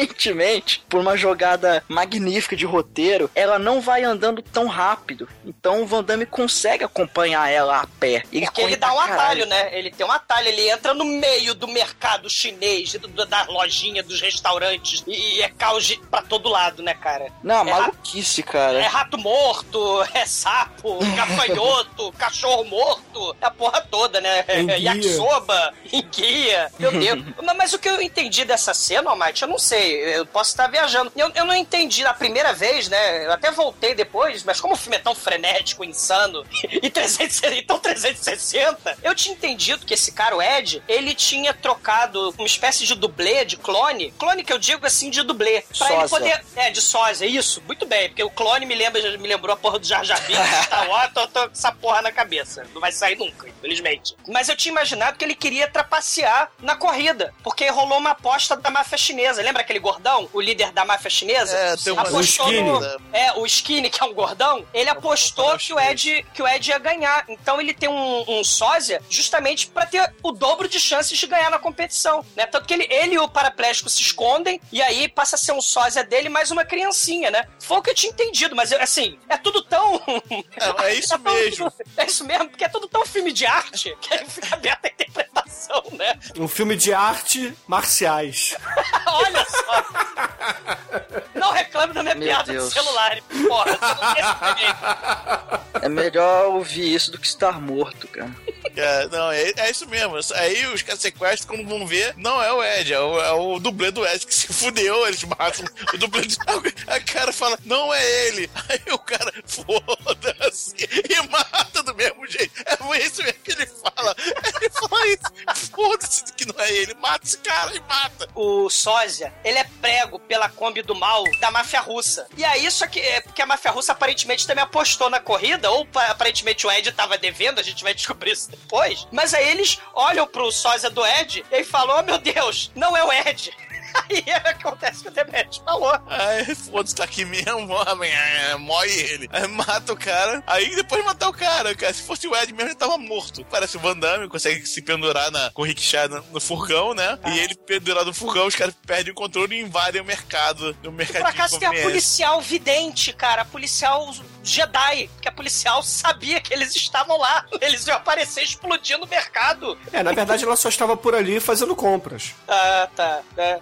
S6: convenientemente, por uma jogada magnífica de roteiro, ela não vai andando tão rápido. Então o Van Damme consegue acompanhar ela a pé. Ele
S3: Porque ele dá um
S6: caralho.
S3: atalho, né? Ele tem um atalho, ele entra no meio do mercado chinês, do- da lojinha, dos restaurantes, e, e é caos pra todo lado, né, cara?
S6: Não,
S3: é,
S6: maluquice, cara.
S3: é rato morto, é sapo, gafanhoto, cachorro morto, é a porra toda, né? Yakisoba, enguia, meu Deus. mas, mas o, que eu entendi dessa cena, Almighty, eu não sei, eu posso estar viajando. Eu, eu não entendi na primeira vez, né? Eu até voltei depois, mas como o filme é tão frenético, insano, e 360, então 360, eu tinha entendido que esse cara, o Ed, ele tinha trocado uma espécie de dublê, de clone. Clone que eu digo assim, de dublê. Pra ele
S6: Sósia.
S3: poder. É, de sósia, isso. Muito bem, porque o clone me lembra, me lembrou a porra do Jar Jar Binks, Star Wars, tô, tô com essa porra na cabeça. Não vai sair nunca, infelizmente. Mas eu tinha imaginado que ele queria trapacear na corrida, porque rolou uma aposta da máfia chinesa. Lembra aquele gordão, o líder da máfia chinesa?
S4: É, tem uma-
S3: apostou
S5: o Skinny.
S3: no, É, o Skinny, que é um gordão, ele apostou que o Ed, que o Ed ia ganhar. Então ele tem um, um sósia justamente pra ter o dobro de chances de ganhar na competição, né? Tanto que ele, ele e o paraplégico se escondem e aí passa a ser um sósia dele mais uma criancinha, né? Foi o que eu tinha entendido, mas eu, assim, é tudo tão...
S4: É, é isso mesmo.
S3: É isso mesmo, porque é tudo tão filme de arte que fica aberta a interpretação, né?
S5: Um filme de arte marciais.
S3: Olha só! Não reclame da minha
S6: Meu
S3: piada
S6: Deus.
S3: do celular, porra. Você não tem esse direito.
S6: É melhor ouvir isso do que estar morto, cara.
S4: É, não, é, é isso mesmo. Aí os caras sequestram, quando vão ver, não é o Ed, é o, é o dublê do Ed que se fudeu, eles matam o dublê do... Aí o cara fala, não é ele. Aí o cara, foda-se, e mata do mesmo jeito. É isso mesmo que ele fala. Ele fala isso, foda-se que não é ele, mata esse cara e mata.
S3: o sósia, ele é prego pela Kombi do mal da máfia russa. E aí, só que é porque a máfia russa aparentemente também apostou na corrida, ou pa- aparentemente o Ed tava devendo, a gente vai descobrir isso depois. Mas aí eles olham pro sósia do Ed e falam: Oh meu Deus, não é o Ed. Aí é o que acontece que o Demet falou.
S4: Aí, foda-se, tá aqui mesmo, homem, é, mói ele. Aí mata o cara, aí depois matar o cara, cara. Se fosse o Ed mesmo, ele tava morto. Parece o Van Damme, consegue se pendurar na, com o rickshaw no, no furgão, né? E ele pendurado no furgão, os caras perdem o controle e invadem o mercado, no mercadinho
S3: Por acaso tem a policial vidente, cara, a policial Jedi, que a policial sabia que eles estavam lá. Eles iam aparecer explodindo o mercado.
S5: É, na verdade ela só estava por ali fazendo compras.
S3: Ah, tá. É.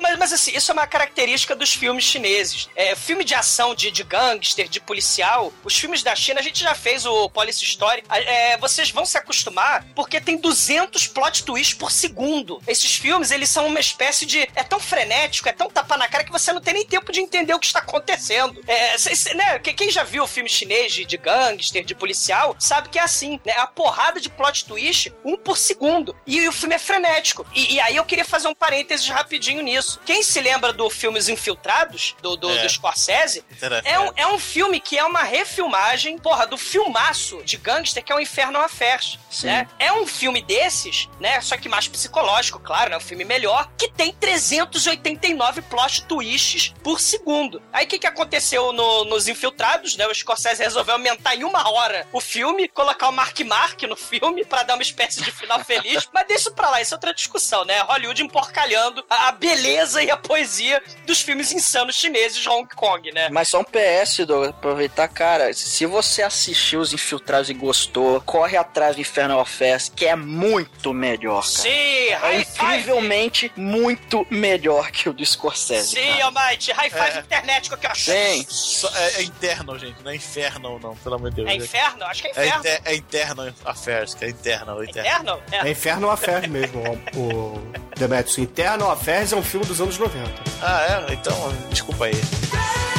S3: Mas, mas assim, isso é uma característica dos filmes chineses. É, filme de ação de, de gangster, de policial, os filmes da China, a gente já fez o Police Story. Ah, é, vocês vão se acostumar porque tem 200 plot twists por segundo. Esses filmes, eles são uma espécie de. É tão frenético, é tão tapa na cara que você não tem nem tempo de entender o que está acontecendo. É, cê- cê- né, que- quem já viu filme chinês de, de gangster, de policial, sabe que é assim, né? A porrada de plot twist, um por segundo. E o filme é frenético. E, e aí eu queria fazer um parênteses rapidinho nisso. Quem se lembra do filme Os Infiltrados, do, do,
S4: É.
S3: do Scorsese, é um, é um filme que é uma refilmagem, porra, do filmaço de gangster que é o Inferno Affairs,
S6: Sim.
S3: né? É um filme desses, né? Só que mais psicológico, claro, né? Um filme melhor, que tem 389 plot twists por segundo. Aí o que, que aconteceu no- nos Infiltrados, né? O Scorsese resolveu aumentar em uma hora o filme, colocar o Mark Mark no filme pra dar uma espécie de final feliz. Mas deixa isso pra lá, isso é outra discussão, né? Hollywood emporcalhando a, a beleza e a poesia dos filmes insanos chineses de Hong Kong, né?
S6: Mas só um PS, Douglas, aproveitar, cara. Se você assistiu Os Infiltrados e gostou, corre atrás do Infernal Fest, que é muito melhor, cara.
S3: Sim,
S6: É
S3: high five!
S6: incrivelmente muito melhor que o do Scorsese.
S3: Sim. Almighty, high five
S4: É.
S3: internet aqui, ó.
S6: Sim.
S4: Só- é, é interno, gente, não é inferno, não, pelo amor de Deus.
S3: É inferno? Acho que é
S4: É,
S3: inferno.
S4: inter, é interno affairs, que é interno, interno.
S3: Inferno? É.
S5: É Inferno Affairs mesmo, o, o Demetrius. Inferno Affairs é um filme dos anos 90.
S4: Ah, é? Então, desculpa aí.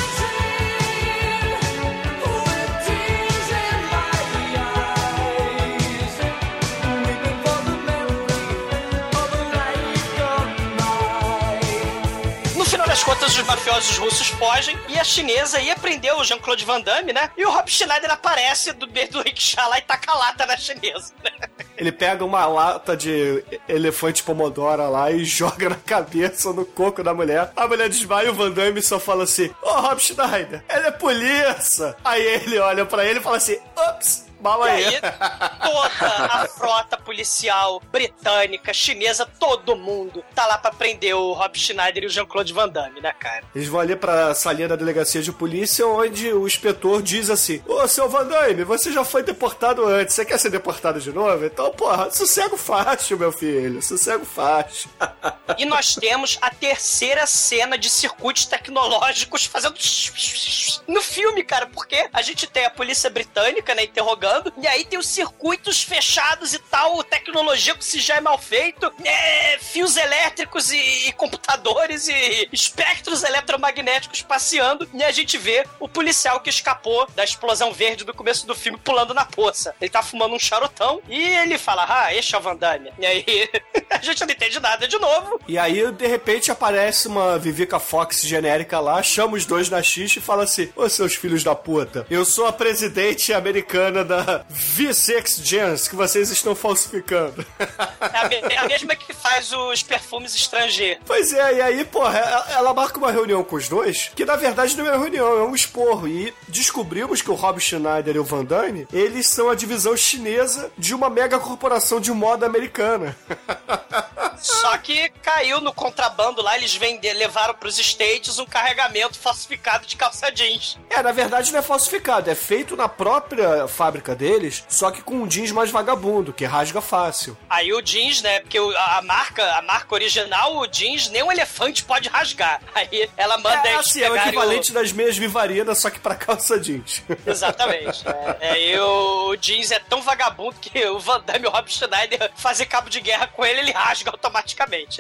S3: Contas, os mafiosos russos fogem e a chinesa ia prender o Jean-Claude Van Damme, né? E o Rob Schneider aparece do meio do rickshaw lá e taca a lata na chinesa. né?
S5: Ele pega uma lata de elefante pomodora lá e joga na cabeça, no coco da mulher. A mulher desmaia e o Van Damme só fala assim: Ô Rob Schneider, ela é polícia. Aí ele olha pra ele e fala assim: Ops, mal
S3: E
S5: aí.
S3: aí, toda a frota policial britânica, chinesa, todo mundo tá lá pra prender o Rob Schneider e o Jean-Claude Van Damme, né, cara?
S5: Eles vão ali pra salinha da delegacia de polícia, onde o inspetor diz assim: Ô, seu Van Damme, você já foi deportado antes, você quer ser deportado de novo? Então, porra, sossego fácil, meu filho, sossego fácil.
S3: E nós temos a terceira cena de circuitos tecnológicos fazendo no filme, cara, porque a gente tem a polícia britânica, né, interrogando passeando, e aí tem os circuitos fechados e tal, tecnologia que se já é mal feito, é, fios elétricos e, e computadores e espectros eletromagnéticos passeando, e a gente vê o policial que escapou da explosão verde do começo do filme pulando na poça. Ele tá fumando um charutão e ele fala, ah, este é o. E aí a gente não entende nada de novo.
S5: E aí, de repente, aparece uma Vivica Fox genérica lá, chama os dois na xixi e fala assim: Ô seus filhos da puta, eu sou a presidente americana da V6 Gens que vocês estão falsificando.
S3: É a, é a mesma que faz os perfumes estrangeiros.
S5: Pois é, e aí, porra, ela, ela marca uma reunião com os dois, que na verdade não é uma reunião, é um esporro. E descobrimos que o Rob Schneider e o Van Damme, eles são a divisão chinesa de uma mega corporação de moda americana.
S3: Só que caiu no contrabando lá, eles venderam, levaram pros States um carregamento falsificado de calça jeans.
S5: É, na verdade não é falsificado, é feito na própria fábrica deles, só que com um jeans mais vagabundo, que rasga fácil.
S3: Aí o jeans, né? Porque o- a marca, a marca original, o jeans, nem um elefante pode rasgar. Aí ela manda
S5: É assim, é o equivalente das meias Vivarina, só que pra calça jeans.
S3: Exatamente. É, é, e o, o jeans é tão vagabundo que o Van Damme e o Rob Schneider fazer cabo de guerra com ele, ele rasga automaticamente,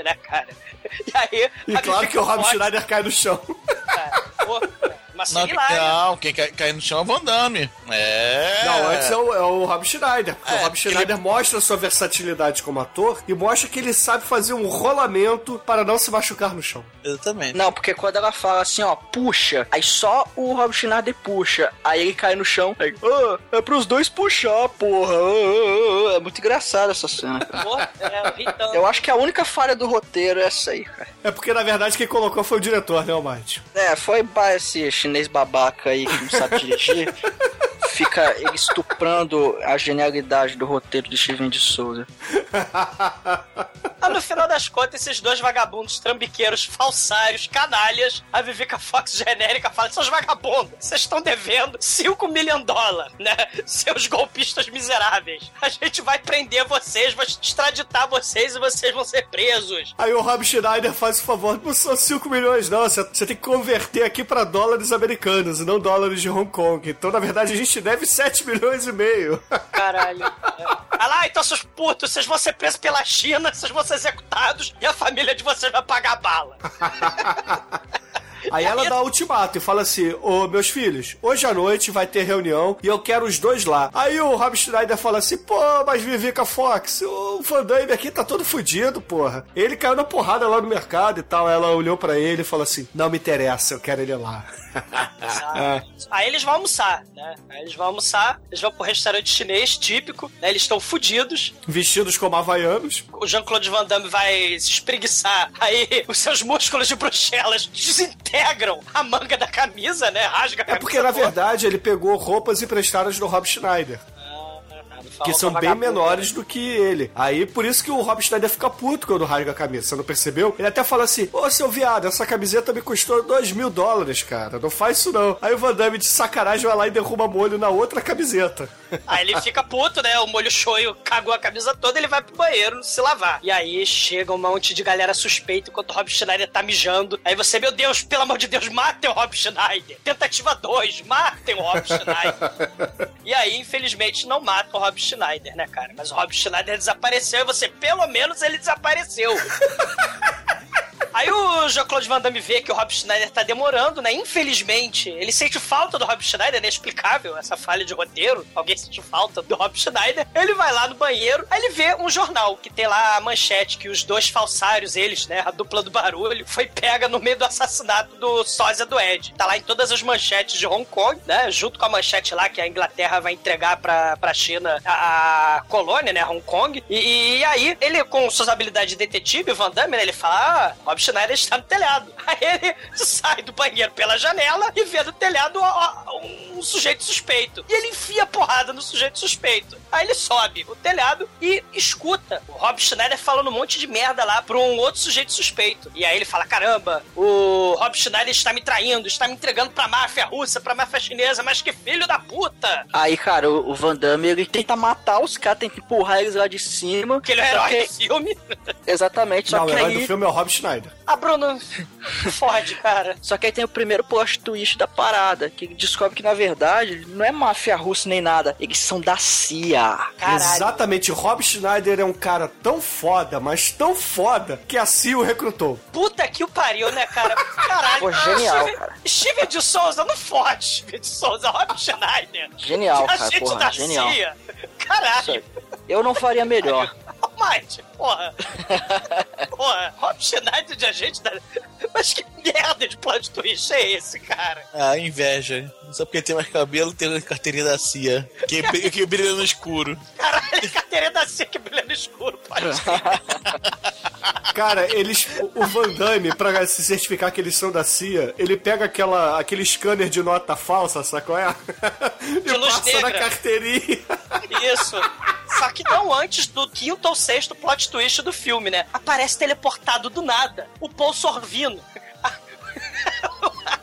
S3: né, cara? E aí.
S5: E claro que o Rob Schneider cai no chão.
S3: Fox, pô, Uma
S4: Não,
S3: similar.
S4: não, quem cai, cai no chão é o Van Damme. É.
S5: Não, antes é o, é o Rob Schneider. Porque
S4: É,
S5: o Rob Schneider mostra a sua versatilidade como ator e mostra que ele sabe fazer um rolamento para não se machucar no chão.
S4: Exatamente.
S6: Não, porque quando ela fala assim, ó, puxa, aí só o Rob Schneider puxa, aí ele cai no chão, aí, ah, é pros dois puxar, porra. ah, ah, ah." É muito engraçado essa cena.
S3: é, eu tanto.
S6: Eu acho que a única falha do roteiro é essa aí, cara.
S5: É porque, na verdade, quem colocou foi o diretor, né, Almighty?
S6: É, foi esse chinês babaca aí que não sabe dirigir. Fica estuprando a genialidade do roteiro de Steven de Souza.
S3: Ah, no final das contas, esses dois vagabundos trambiqueiros, falsários, canalhas, a Vivica Fox genérica fala: seus vagabundos, vocês estão devendo 5 milhões de dólares, né? Seus golpistas miseráveis. A gente vai prender vocês, vai extraditar vocês e vocês vão ser presos.
S5: Aí o Rob Schneider faz o favor, não são 5 milhões, não. Você tem que converter aqui pra dólares americanos e não dólares de Hong Kong. Então, na verdade, a gente deve 7 milhões e meio.
S3: Caralho. Ah lá, então seus putos, vocês vão ser presos pela China, vocês vão ser executados e a família de vocês vai pagar bala.
S5: Aí ela dá ultimato e fala assim: Ô meus filhos, hoje à noite vai ter reunião e eu quero os dois lá. Aí o Rob Schneider fala assim: pô, mas Vivica Fox, o Van Damme aqui tá todo fudido, porra. Ele caiu na porrada lá no mercado e tal. Ela olhou pra ele e falou assim: não me interessa, eu quero ele lá. É.
S3: Aí eles vão almoçar, né? Aí eles vão almoçar, eles vão pro restaurante chinês típico, né? Eles estão fudidos.
S5: Vestidos como havaianos.
S3: O Jean-Claude Van Damme vai se espreguiçar. Aí os seus músculos de Bruxelas desintegram a manga da camisa, né? Rasga a
S5: É
S3: camisa.
S5: porque, na verdade, ele pegou roupas emprestadas do Rob Schneider. Que são bem menores do que ele. Aí, por isso que o Rob Schneider fica puto quando rasga a camisa. Você não percebeu? Ele até fala assim: Ô seu viado, essa camiseta me custou 2 mil dólares, cara. Não faz isso não. Aí o Van Damme de sacanagem vai lá e derruba molho na outra camiseta.
S3: Aí ele fica puto, né? O molho shoyu cagou a camisa toda, ele vai pro banheiro se lavar. E aí chega um monte de galera suspeita enquanto o Rob Schneider tá mijando. Aí você, meu Deus, pelo amor de Deus, matem o Rob Schneider. Tentativa 2, matem o Rob Schneider. e aí, infelizmente, não matam o Rob Schneider, né, cara? Mas o Rob Schneider desapareceu e você, pelo menos, ele desapareceu. Aí o Jean-Claude Van Damme vê que o Rob Schneider tá demorando, né? Infelizmente, ele sente falta do Rob Schneider, é inexplicável essa falha de roteiro. Alguém sente falta do Rob Schneider. Ele vai lá no banheiro, aí ele vê um jornal que tem lá a manchete que os dois falsários, eles, né? A dupla do barulho, foi pega no meio do assassinato do sósia do Ed. Tá lá em todas as manchetes de Hong Kong, né? Junto com a manchete lá que a Inglaterra vai entregar pra, pra China a, a colônia, né? Hong Kong. E, e aí, ele, com suas habilidades de detetive, Van Damme, né, ele fala: Ah, Rob Schneider está no telhado. Aí ele sai do banheiro pela janela e vê do telhado ó, sujeito suspeito. E ele enfia a porrada no sujeito suspeito. Aí ele sobe o telhado e escuta o Rob Schneider falando um monte de merda lá pra um outro sujeito suspeito. E aí ele fala: Caramba, o Rob Schneider está me traindo, está me entregando pra máfia russa, pra máfia chinesa, mas que filho da puta!
S6: Aí, cara, o, o Van Damme, ele tenta matar os caras, tenta empurrar eles lá de cima.
S3: Que ele é o herói
S6: que-
S3: do filme.
S6: Exatamente, só
S5: não, o
S6: que
S5: herói
S6: aí...
S5: do filme é o Rob Schneider.
S3: Ah, Bruno, fode, cara.
S6: Só que aí tem o primeiro plot twist da parada, que descobre que na verdade não é máfia russa nem nada, eles são da CIA.
S3: Caralho.
S5: Exatamente, Rob Schneider é um cara tão foda, mas tão foda, que a CIA o recrutou.
S3: Puta que o pariu, né, cara? Caralho.
S6: Pô, genial,
S3: Steven,
S6: cara.
S3: Steven de Souza, não fode, Steven de Souza. Rob Schneider.
S6: Genial, cara, porra,
S3: da
S6: genial.
S3: CIA. Caralho.
S6: Eu não faria melhor.
S3: Mate, porra. porra, Rob Schneider de agente da... Mas que merda de plot twist é esse, cara?
S4: Ah, inveja. Só porque tem mais cabelo, tem carteirinha da CIA. Que, que brilha no escuro.
S3: Caralho, carteira da CIA que brilha no escuro, pode.
S5: Cara, eles. O Van Damme, pra se certificar que eles são da CIA, ele pega aquela, aquele scanner de nota falsa, sacou? É? E
S3: luz
S5: passa na
S3: negra.
S5: carteirinha.
S3: Isso. Só que não antes do quinto ou sexto plot twist do filme, né? Aparece teleportado do nada o Paul Sorvino.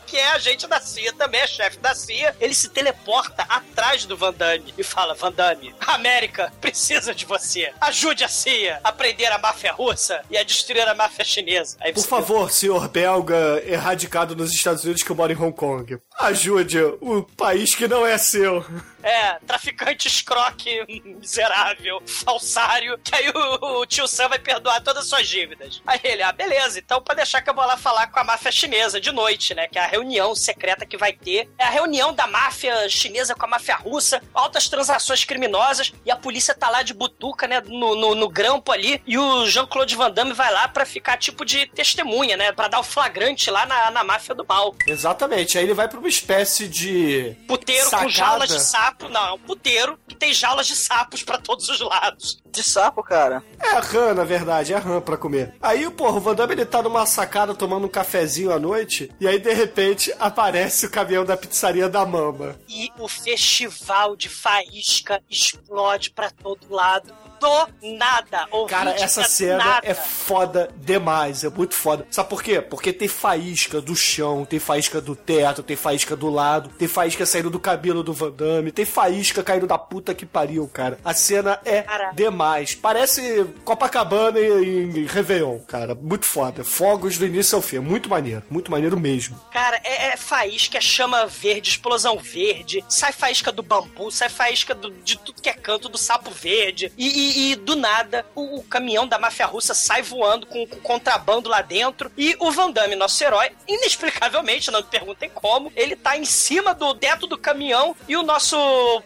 S3: Que é agente da CIA, também é chefe da CIA. Ele se teleporta atrás do Van Damme e fala: Van Damme, a América precisa de você. Ajude a CIA a prender a máfia russa e a destruir a máfia chinesa. Aí
S5: Por favor, senhor belga erradicado nos Estados Unidos que mora em Hong Kong. Ajude o país que não é seu.
S3: É, traficante escroque miserável, falsário, que aí o, o tio Sam vai perdoar todas as suas dívidas. Aí ele, ah, beleza, então pode deixar que eu vou lá falar com a máfia chinesa de noite, né? Que é a reunião secreta que vai ter. É a reunião da máfia chinesa com a máfia russa, altas transações criminosas, e a polícia tá lá de butuca, né? No, no, no grampo ali, e o Jean-Claude Van Damme vai lá pra ficar tipo de testemunha, né? Pra dar o flagrante lá na, na máfia do mal.
S5: Exatamente, aí ele vai pra uma espécie de.
S3: Puteiro com
S5: Sacada.
S3: jaulas de sapo. Não, é um puteiro que tem jaulas de sapos pra todos os lados.
S6: De sapo, cara.
S5: É rã, na verdade, é rã pra comer. Aí, porra, o Van Damme ele tá numa sacada tomando um cafezinho à noite, e aí de repente aparece o caminhão da pizzaria da Mama.
S3: E o festival de faísca explode pra todo lado. Do nada. Ouvinte,
S5: Cara, essa cena é foda demais, é muito foda. Sabe por quê? Porque tem faísca do chão, tem faísca do teto, tem faísca do lado, tem faísca saindo do cabelo do Van Damme, tem faísca caindo da puta que pariu, cara. A cena é
S3: Cara.
S5: demais. Parece Copacabana em, em Réveillon, cara. Muito foda. Fogos do início ao fim. É muito maneiro. Muito maneiro mesmo.
S3: Cara, é, é faísca, é chama verde, explosão verde, sai faísca do bambu, sai faísca do- de tudo que é canto, do sapo verde. E, e- e, do nada, o, o caminhão da máfia russa sai voando com, com contrabando lá dentro. E o Van Damme, nosso herói, inexplicavelmente, não me perguntem como, ele tá em cima do teto do caminhão e o nosso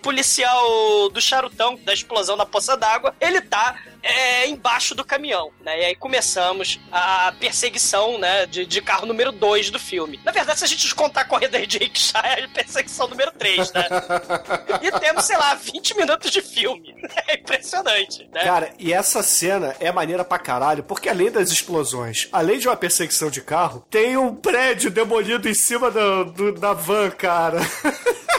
S3: policial do charutão, da explosão da poça d'água, ele tá é, embaixo do caminhão, né? E aí começamos a perseguição, né, de, de carro número 2 do filme. Na verdade, se a gente contar a corrida de Shah, é a perseguição número 3, né? e temos, sei lá, 20 minutos de filme. É impressionante, né?
S5: Cara, e essa cena é maneira pra caralho, porque além das explosões, além de uma perseguição de carro, tem um prédio demolido em cima do, do- da van, cara.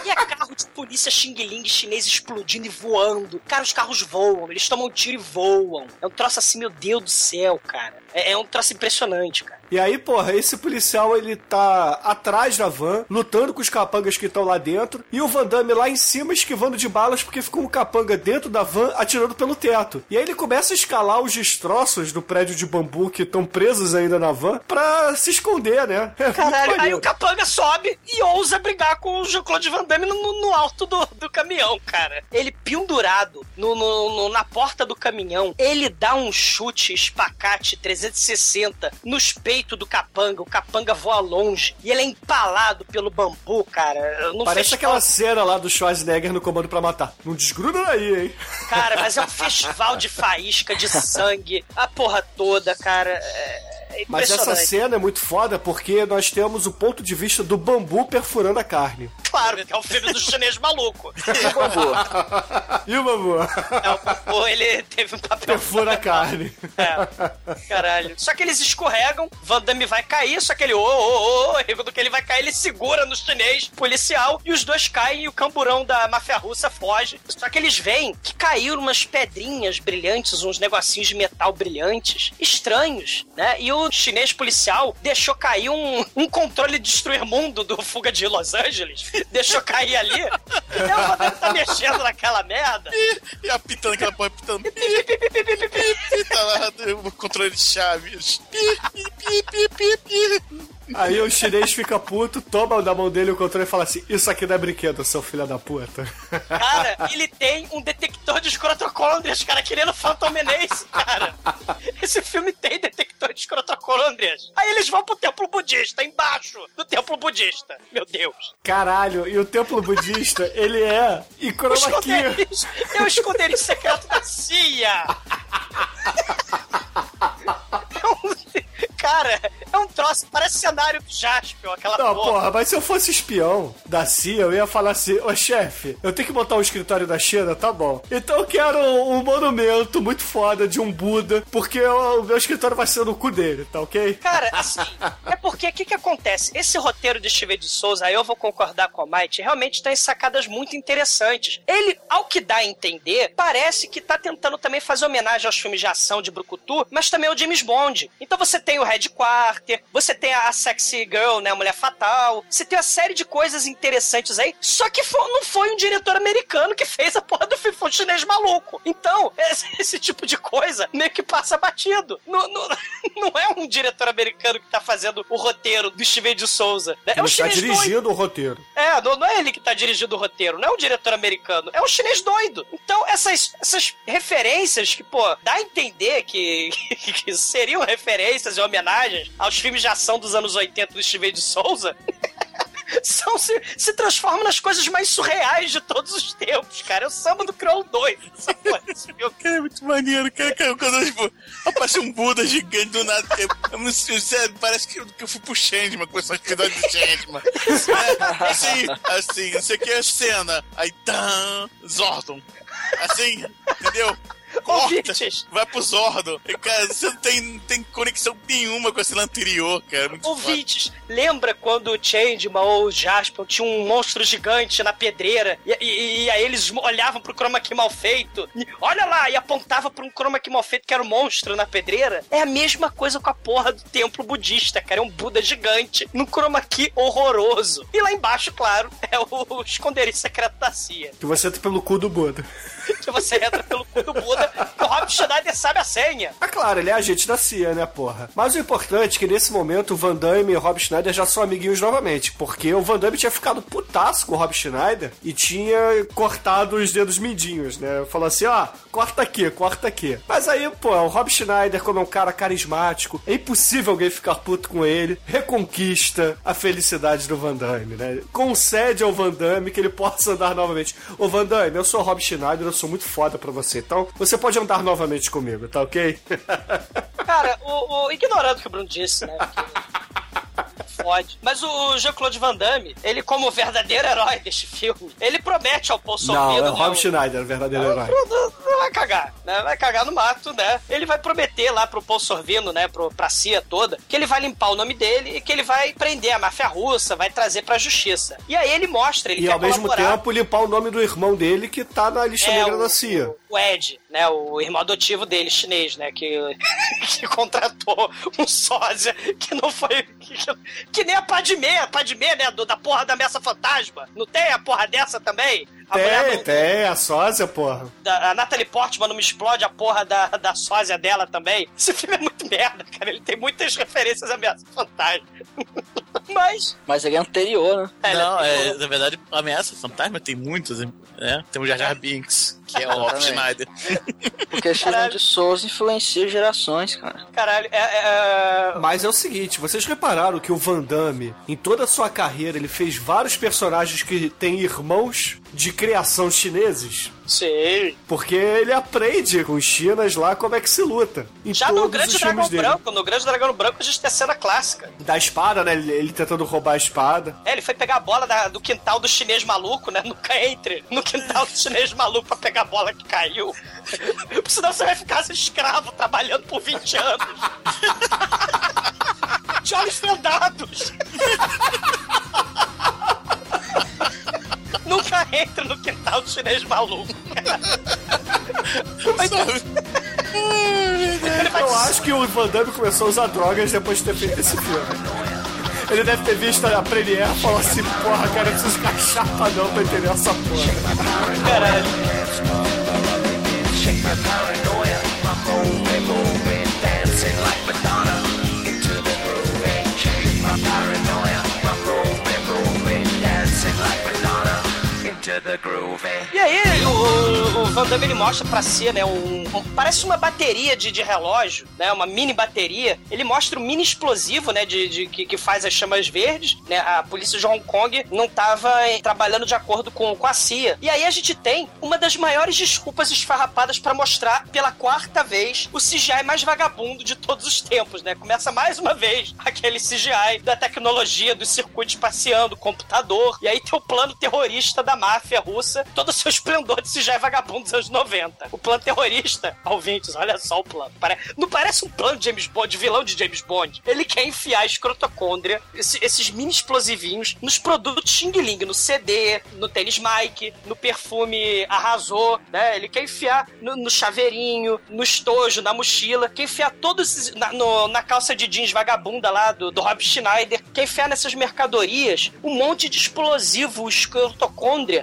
S3: E é carro de polícia Xing Ling chinês explodindo e voando. Cara, os carros voam, eles tomam tiro e voam. É um troço assim, meu Deus do céu, cara. É, é um troço impressionante, cara.
S5: E aí, porra, esse policial ele tá atrás da van, lutando com os capangas que estão lá dentro, e o Van Damme lá em cima esquivando de balas porque ficou um capanga dentro da van atirando pelo teto. E aí ele começa a escalar os destroços do prédio de bambu que estão presos ainda na van pra se esconder, né? É
S3: Caralho, aí o capanga sobe e ousa brigar com o Jean-Claude Van Damme no, no- alto do, do caminhão, cara. Ele pendurado no, no- no- na porta do caminhão, ele dá um chute espacate 360 nos peitos do capanga. O capanga voa longe e ele é empalado pelo bambu, cara.
S5: Parece aquela cena lá do Schwarzenegger no Comando pra Matar. Não desgruda daí, hein?
S3: Cara, mas é um festival de faísca, de sangue, a porra toda, cara. É é
S5: Mas essa cena é muito foda porque nós temos o ponto de vista do bambu perfurando a carne.
S3: Claro, que é o filme do chinês maluco.
S5: E o bambu?
S3: É, o Papo, ele teve um papel
S5: Perfura a carne.
S3: É, caralho. Só que eles escorregam, Van Damme vai cair, só que ele, ô, ô, ô, e quando que ele vai cair, ele segura no chinês policial e os dois caem e o camburão da máfia russa foge. Só que eles veem que caíram umas pedrinhas brilhantes, uns negocinhos de metal brilhantes, estranhos, né? E o, chinês policial deixou cair um, um controle de destruir mundo do Fuga de Los Angeles. deixou cair ali. E o Rodeiro tá mexendo naquela merda.
S4: E apitando aquela porra, apitando. Pi, pi, pi, pi, pi, pi, pi, tá lá o controle de chaves.
S5: Aí o chinês fica puto, toma da mão dele o controle e fala assim: Isso aqui não é brinquedo, seu filho da puta.
S3: Cara, ele tem um detector de escrotocôndrias, cara, querendo Phantom Menace, cara. Esse filme tem detector de escrotocôndrias. Aí eles vão pro templo budista, embaixo do templo budista. Meu Deus.
S5: Caralho, e o templo budista, ele é
S3: O
S5: chroma key.
S3: é o esconderijo secreto da CIA. É um- Cara, é um troço, parece cenário do Jaspion, aquela
S5: Não,
S3: porra.
S5: porra, mas se eu fosse espião da CIA, eu ia falar assim: Ô chefe, eu tenho que montar um escritório da China, tá bom. Então eu quero um, um monumento muito foda de um Buda, porque o o meu escritório vai ser no cu dele, tá ok?
S3: Cara, assim, é porque o que, que acontece? Esse roteiro de Steven de Souza, aí eu vou concordar com a Might, realmente tem sacadas muito interessantes. Ele, ao que dá a entender, parece que tá tentando também fazer homenagem aos filmes de ação de Brucutu, mas também ao James Bond. Então você tem o Red Quarter, você tem a Sexy Girl, né, a Mulher Fatal, você tem uma série de coisas interessantes aí, só que fo- não foi um diretor americano que fez a porra do filme, foi um chinês maluco. Então, esse, esse tipo de coisa meio que passa batido. Não, não, não é um diretor americano que tá fazendo o roteiro do Steven de Souza. né? É um
S5: está
S3: chinês doido.
S5: dirigindo o roteiro.
S3: É, não, não é ele que tá dirigindo o roteiro, não é um diretor americano, é um chinês doido. Então, essas, essas referências que, pô, dá a entender que, que seriam referências e homenagens aos filmes ação dos anos 80 do Steven de Souza. São, se, se transformam nas coisas mais surreais de todos os tempos, cara. É o samba do Crioulo 2. essa porra desse filme.
S4: Cara, é muito maneiro, cara. quando, tipo, aparece um Buda gigante do nada. Eu não sei, sério, parece que, eu- que eu fui pro Changeman, começou a escrever do Changeman. É, assim, assim, não sei o que é a cena. Aí, tan, Zordon. Assim, entendeu? Corta,
S3: Ouvintes.
S4: vai pro Zordon. E, cara, você não tem, não tem conexão nenhuma com a cena anterior, cara. Muito foda.
S3: Ouvintes, lembra quando o Changeman ou o Jasper tinha um monstro gigante na pedreira e, e- e aí eles olhavam pro chroma key mal feito e, olha lá, e apontava pra um chroma key mal feito que era um monstro na pedreira? É a mesma coisa com a porra do templo budista, cara. É um Buda gigante num chroma key horroroso. E lá embaixo, claro, é o, o esconderijo secreto da CIA.
S5: Que você entra pelo cu do Buda.
S3: Que você entra pelo cu do Buda e o Rob Schneider sabe a senha.
S5: Ah, claro, ele é agente da CIA, né, porra? Mas o importante é que nesse momento o Van Damme e o Rob Schneider já são amiguinhos novamente, porque o Van Damme tinha ficado putaço com o Rob Schneider e tinha cortado os dedos mindinhos, né? Falou assim, ó, corta aqui, corta aqui. Mas aí, pô, o Rob Schneider, como é um cara carismático, é impossível alguém ficar puto com ele, reconquista a felicidade do Van Damme, né? Concede ao Van Damme que ele possa andar novamente. Ô Van Damme, eu sou o Rob Schneider, eu sou muito foda pra você, então você pode andar novamente comigo, tá ok?
S3: Cara, o, o- ignorando o que o Bruno disse, né? que Fode. Mas o Jean-Claude Van Damme, ele, como verdadeiro herói deste filme, ele promete ao Paul
S5: Não,
S3: Sorvino.
S5: é o Rob
S3: né,
S5: Schneider, o verdadeiro herói.
S3: Não, não vai cagar, né? Vai cagar no mato, né? Ele vai prometer lá pro Paul Sorvino, né? Pro, pra CIA toda, que ele vai limpar o nome dele e que ele vai prender a máfia russa, vai trazer pra justiça. E aí ele mostra, ele
S5: E ao mesmo
S3: colaborar.
S5: tempo limpar o nome do irmão dele que tá na lista
S3: É,
S5: negra
S3: o-
S5: da CIA.
S3: O Ed, né? O irmão adotivo dele, chinês, né? Que, que contratou um sósia que não foi. Que, nem a Padmé, a Padmé, né? Do, da porra da Messa Fantasma. Não tem a porra dessa também? A
S5: Tem, tem, a sósia, porra.
S3: da, a Natalie Portman não me explode a porra da, da sósia dela também. Esse filme é muito merda, cara. Ele tem muitas referências a Ameaça Fantasma. Mas.
S6: Mas ele é anterior, né?
S3: É,
S4: Não,
S3: né,
S4: é, na verdade, ameaça fantasma tem muitos, né? Tem o Jar Jar Binks, que é o Rob. Schneider.
S6: Porque
S3: Caralho.
S6: de Souza influencia gerações, cara.
S3: Caralho, é. é-
S5: Mas é o seguinte, vocês repararam que o Van Damme, em toda a sua carreira, ele fez vários personagens que têm irmãos de criação chineses?
S3: Sei.
S5: Porque ele aprende com os chinas lá como é que se luta. Em
S3: Já no Grande Dragão
S5: dele.
S3: Branco, no Grande Dragão Branco a gente tem a cena clássica.
S5: Da espada, né? Ele, ele tentando roubar a espada.
S3: É, ele foi pegar a bola da- do quintal do chinês maluco, né? Nunca entre no quintal do chinês maluco pra pegar a bola que caiu. Senão você vai ficar escravo trabalhando por 20 anos. De olhos vendados. Nunca entra no quintal do chinês maluco.
S5: Eu acho que o Van Damme começou a usar drogas depois de ter feito esse filme. Ele deve ter visto a Premiere e falou assim, porra, cara, eu preciso ficar chapa não pra entender essa porra.
S3: Caralho. E aí, o, o Van Damme ele mostra pra si, né, um, um- parece uma bateria de, de relógio, né, uma mini bateria. Ele mostra um mini explosivo, né, de, de- que, que faz as chamas verdes, né, a polícia de Hong Kong não tava eh, trabalhando de acordo com, com a CIA. E aí a gente tem uma das maiores desculpas esfarrapadas pra mostrar pela quarta vez o CGI mais vagabundo de todos os tempos, né? Começa mais uma vez aquele CGI da tecnologia, dos circuitos passeando, computador, e aí tem o plano terrorista da máfia russa, todo o seu esplendor de CGI vagabundo dos anos 90. O plano terrorista, ouvintes, olha só o plano. Não parece um plano de James Bond, de vilão de James Bond. Ele quer enfiar a escrotocôndria, esse- esses mini explosivinhos, nos produtos Xing Ling, no CD, no tênis Mike, no perfume Arrasou, né? Ele quer enfiar no, no chaveirinho, no estojo, na mochila, quer enfiar todos esses, na, no- na calça de jeans vagabunda lá do, do Rob Schneider, quer enfiar nessas mercadorias um monte de explosivo, escrotocôndria,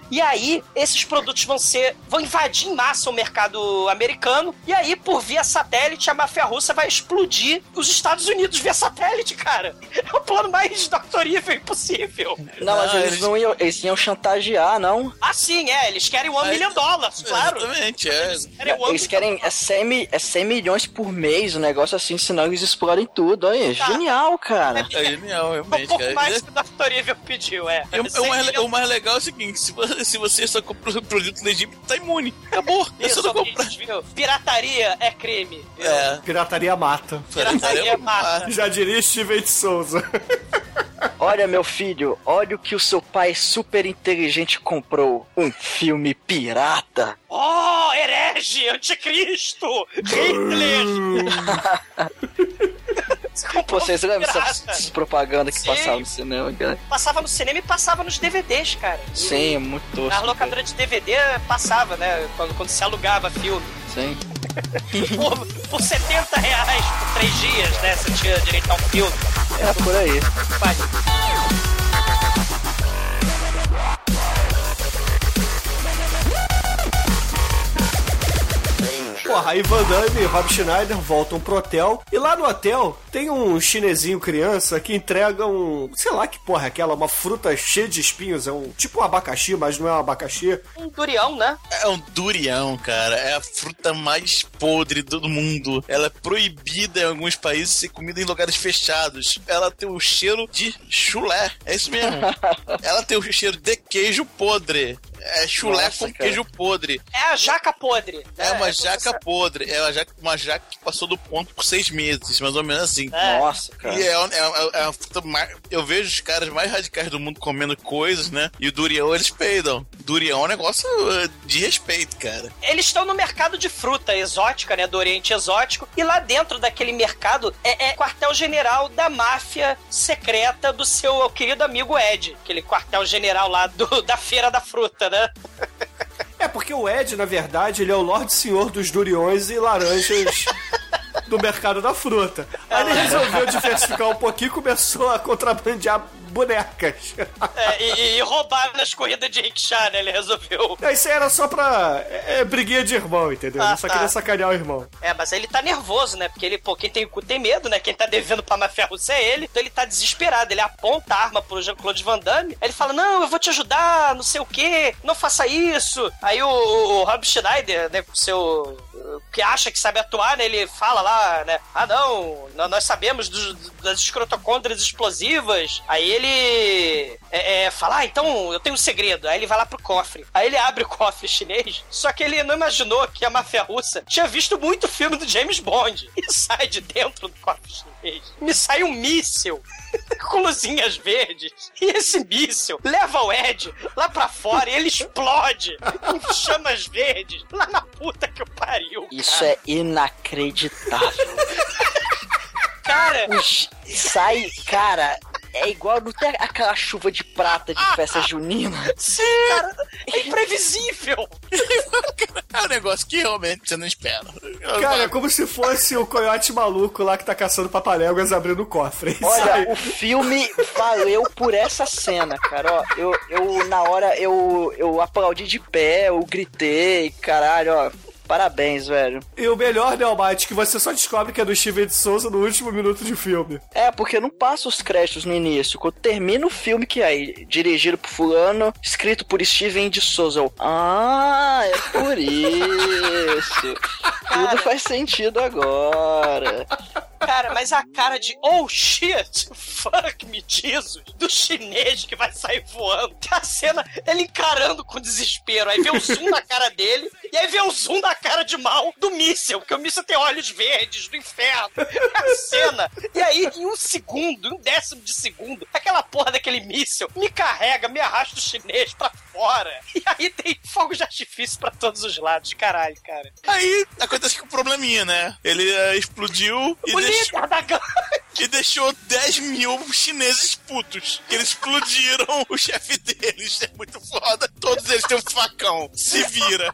S3: e aí, esses produtos vão ser. vão invadir em massa o mercado americano. E aí, por via satélite, a máfia russa vai explodir os Estados Unidos via satélite, cara. É o plano mais doctorível impossível.
S6: Não, mas eles,
S4: eles-
S6: não iam, eles iam chantagear, não.
S3: Ah, sim, é. Eles querem um milhão de dólares, claro.
S4: Exatamente, é.
S3: Querem um
S6: Eles querem é 100, mi- é 100 milhões por mês, um negócio assim, senão eles explodem tudo. Olha,
S3: Tá.
S6: genial, cara.
S4: É genial,
S3: Um
S4: realmente,
S3: pouco
S4: cara.
S3: mais que o doctorível pediu, é.
S4: E o, o mais, o mais legal é o seguinte: se você, se você só compra o produto legítimo, tá imune. Acabou. É só não comprar.
S3: viu? Pirataria é crime.
S4: É.
S5: Pirataria mata.
S3: Pirataria mata.
S5: Já diria Steven de Souza.
S6: Olha, meu filho, olha o que o seu pai super inteligente comprou. Um filme pirata.
S3: Oh, herege, anticristo, Hitler. Comprou
S6: Vocês lembram essas, essas propagandas que
S3: Sim.
S6: passavam no cinema, cara?
S3: Passava no cinema e passava nos DVDs, cara.
S6: Sim, muito tosco.
S3: Na locadora de DVD passava, né? Quando, quando se alugava filme.
S6: Sim.
S3: Por, por 70 reais por três dias, né? Você tinha direito a um filme.
S6: É por aí.
S3: Vai.
S5: Porra, aí Van Damme e Rob Schneider voltam pro hotel. E lá no hotel tem um chinesinho criança que entrega um. Sei lá que porra é aquela, uma fruta cheia de espinhos. É um tipo um abacaxi, mas não é um abacaxi.
S3: Um durião, né?
S4: É um durião, cara. É a fruta mais podre do mundo. Ela é proibida em alguns países ser comida em lugares fechados. Ela tem o cheiro de chulé. É isso mesmo. Ela tem o cheiro de queijo podre. É chulé
S6: Nossa,
S4: com
S6: cara.
S4: queijo podre.
S3: É a jaca podre.
S4: É
S3: né?
S4: uma
S3: como
S4: jaca podre. É uma jaca, uma jaca que passou do ponto por seis meses, mais ou menos assim.
S3: É.
S6: Nossa, cara.
S4: E é, é, é, é uma fruta mais. Eu vejo os caras mais radicais do mundo comendo coisas, né? E o durião eles peidam. Durião é um negócio uh, de respeito, cara.
S3: Eles estão no mercado de fruta exótica, né? Do Oriente Exótico. E lá dentro daquele mercado é, é quartel-general da máfia secreta do seu querido amigo Ed. Aquele quartel-general lá do, da Feira da Fruta, né?
S5: É porque o Ed, na verdade, ele é o Lorde Senhor dos duriões e laranjas do mercado da fruta. Aí ele resolveu diversificar um pouquinho e começou a contrabandear bonecas.
S3: É, e, e roubar nas corridas de rickshaw, né? Ele resolveu.
S5: É, Isso aí era só pra. É, é briguinha de irmão, entendeu?
S3: Ah,
S5: Ele só
S3: tá.
S5: queria sacanear o irmão.
S3: É, mas aí ele tá nervoso, né? Porque ele, pô, quem tem tem medo, né? Quem tá devendo pra máfia russa é ele. Então ele tá desesperado. Ele aponta a arma pro Jean-Claude Van Damme. Aí ele fala: Não, eu vou te ajudar, não sei o quê, não faça isso. Aí o, o Rob Schneider, né, com seu. Que acha que sabe atuar, né? Ele fala lá, né? Ah, não, nó- nós sabemos dos, das escrotocôndrias explosivas. Aí ele é, é, fala, ah, então eu tenho um segredo. Aí ele vai lá pro cofre. Aí ele abre o cofre chinês, só que ele não imaginou que a máfia russa tinha visto muito filme do James Bond. E sai de dentro do cofre chinês. Me sai um míssil com luzinhas verdes. E esse míssil leva o Ed lá pra fora e ele explode em chamas verdes lá na puta que o pariu.
S6: Isso é inacreditável.
S3: Cara,
S6: Os- Sai, cara. É igual, não tem aquela chuva de prata de festa junina?
S3: Sim, cara, é imprevisível.
S4: É um negócio que realmente você não espera.
S5: Cara, é como se fosse o coiote maluco lá que tá caçando papaléguas abrindo o cofre.
S6: Olha, o filme valeu por essa cena, cara. Ó, eu, eu na hora, eu, eu aplaudi de pé, eu gritei, caralho, ó. Parabéns, velho.
S5: E o melhor, né, Almighty, que você só descobre que é do Steven de Souza no último minuto de filme.
S6: É, porque não passa os créditos no início. Quando termina o filme que é aí, dirigido por fulano, escrito por Steven de Souza. Eu, ah, é por isso. Tudo faz sentido agora.
S3: Cara, mas a cara de oh shit, fuck me Jesus, do chinês que vai sair voando. Tem a cena, ele encarando com desespero. Aí vê o zoom na cara dele, e aí vê o zoom da cara de mal do míssel, porque o míssel tem olhos verdes do inferno. A cena. E aí, em um segundo, em um décimo de segundo, aquela porra daquele míssel me carrega, me arrasta o chinês pra fora. E aí tem fogo de artifício pra todos os lados. Caralho, cara.
S4: Aí acontece que o probleminha, né? Ele eh, explodiu e,
S3: O
S4: deixou,
S3: líder da gangue.
S4: e deixou 10 mil chineses putos. Que eles explodiram o chefe deles. É muito foda. Todos eles têm um facão. Se vira.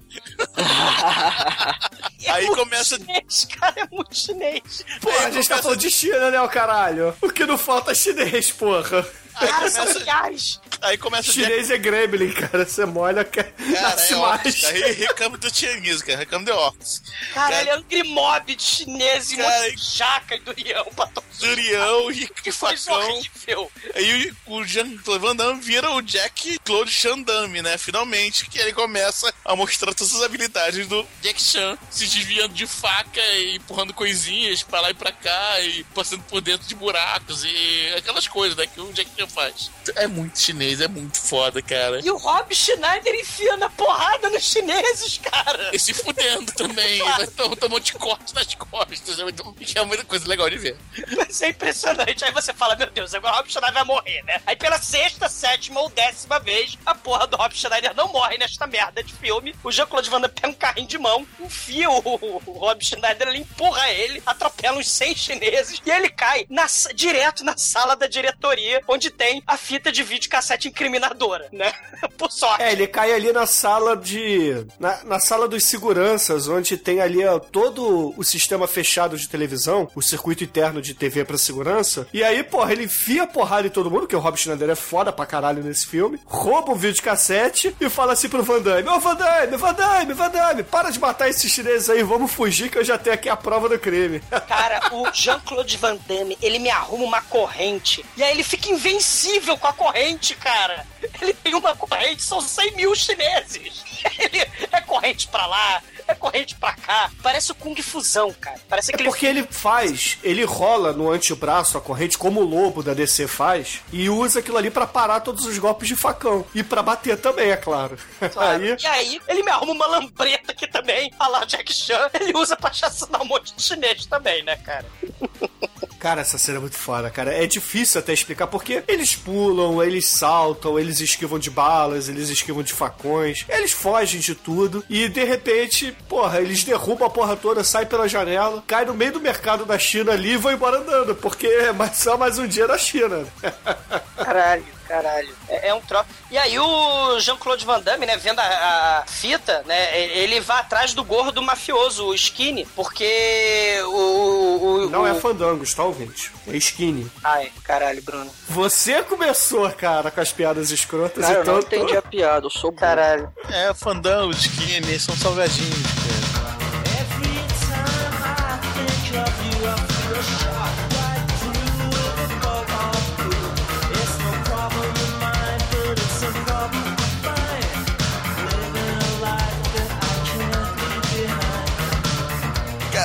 S3: É
S4: Aí
S3: muito
S4: começa.
S3: Chinês, cara, é muito chinês.
S5: Porra, a gente tá falando de China, né, o caralho? O que não falta é chinês, porra.
S4: Aí
S3: Cara, são
S4: começa,
S3: milhares.
S4: aí começa o Jack
S5: Chinês é gremlin, cara. Você molha, que
S4: Cara,
S5: nasce
S4: é
S5: mais.
S4: cara. Recamo do Chinese, cara. Recamo de orcs.
S3: Caralho, é Angry Mob de chinês e um
S4: Cara,
S3: de jaca e durião pra todos.
S4: Durião e que facão. Aí o Jean-Claude Van Damme vira o Jack Claude Van Damme, né? Finalmente, que ele começa a mostrar todas as habilidades do Jack Chan, se desviando de faca e empurrando coisinhas pra lá e pra cá e passando por dentro de buracos e aquelas coisas, né? Que o Jack Chan faz. É muito chinês, é muito foda, cara.
S3: E o Rob Schneider enfiando a porrada nos chineses, cara.
S4: E se fudendo também, monte de corte nas costas, é muito- que é muita coisa legal de ver.
S3: Mas é impressionante. Aí você fala, meu Deus, agora o Rob Schneider vai morrer, né? Aí pela sexta, sétima ou décima vez, a porra do Rob Schneider não morre nesta merda de filme. O Jean-Claude Van Damme pega um carrinho de mão, enfia o, o Rob Schneider, ele empurra ele, atropela uns 100 chineses e ele cai na direto na sala da diretoria, onde tem a fita de vídeo cassete incriminadora, né? Por sorte.
S5: É, ele cai ali na sala de. Na, na sala dos seguranças, onde tem ali ó, todo o sistema fechado de televisão, o circuito interno de TV pra segurança. E aí, porra, ele enfia a porrada em todo mundo, que o Rob Schneider é foda pra caralho nesse filme, rouba o vídeo cassete e fala assim pro Van Damme: Ô Van Damme, Van Damme, Van Damme, para de matar esses chineses aí, vamos fugir que eu já tenho aqui a prova do crime.
S3: Cara, o Jean-Claude Van Damme, ele me arruma uma corrente. E aí ele fica invencível com a corrente, cara. Ele tem uma corrente, são 100 mil chineses. Ele é corrente pra lá, é corrente pra cá. Parece o Kung Fusão, cara. Parece
S5: É
S3: aquele
S5: porque ele faz, ele rola no antebraço a corrente, como o lobo da DC faz, e usa aquilo ali pra parar todos os golpes de facão. E pra bater também, é claro.
S3: Claro.
S5: Aí,
S3: E aí, ele me arruma uma lambreta aqui também, a lá Jack Chan, ele usa pra chacinar um monte de chinês também, né, cara?
S5: cara, essa cena é muito foda, cara. É difícil até explicar porque eles pulam, eles saltam, eles esquivam de balas, eles esquivam de facões, eles fogem de tudo e de repente, porra, eles derrubam a porra toda, saem pela janela, caem no meio do mercado da China ali e vão embora andando, porque é só mais um dia na China.
S3: Caralho, caralho. É, é um troço. E aí o Jean-Claude Van Damme, né, vendo a, a fita, né, ele vai atrás do gorro do mafioso, o Skinny, porque o... o
S5: Não
S3: o...
S5: é fandangos, tá, ouvinte? É skinny.
S3: Ai, caralho, Bruno.
S5: Você começou, cara, com as piadas escrotas,
S6: Cara, eu
S5: então...
S6: não entendi a piada, eu sou burro.
S3: Caralho.
S4: É, fandão, skinny, são salgadinhos,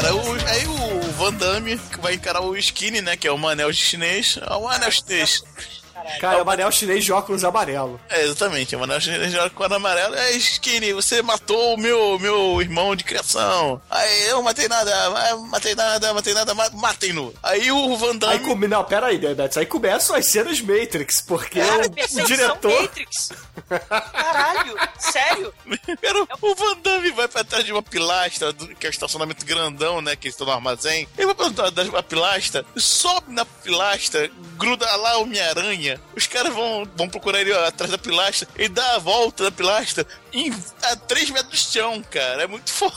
S4: cara. O- aí o Van Damme vai encarar o Skinny, né? Que é o anel chinês. É um anel chinês.
S5: Cara, é o Manel chinês de óculos amarelo.
S4: É, exatamente. O Manel Chinês joga com o amarelo. É, Skinny, você matou o meu, meu irmão de criação. Aí eu matei nada, ah, matei nada, matei nada, ma- matem-no. Aí o Van Damme.
S5: Aí, come... Não, pera aí, Bebetos. Aí começam as cenas Matrix, porque
S3: Cara,
S5: o, diretor...
S3: Matrix. Caralho, sério?
S4: Cara, o Van Damme vai pra trás de uma pilastra, que é o estacionamento grandão, né? Que eles estão no armazém. Ele vai pra trás de uma pilastra, sobe na pilastra, gruda lá o Homem-Aranha. Os caras vão, vão procurar ele atrás da pilastra. Ele dá a volta da pilastra em, a 3 metros de chão, cara. É muito foda,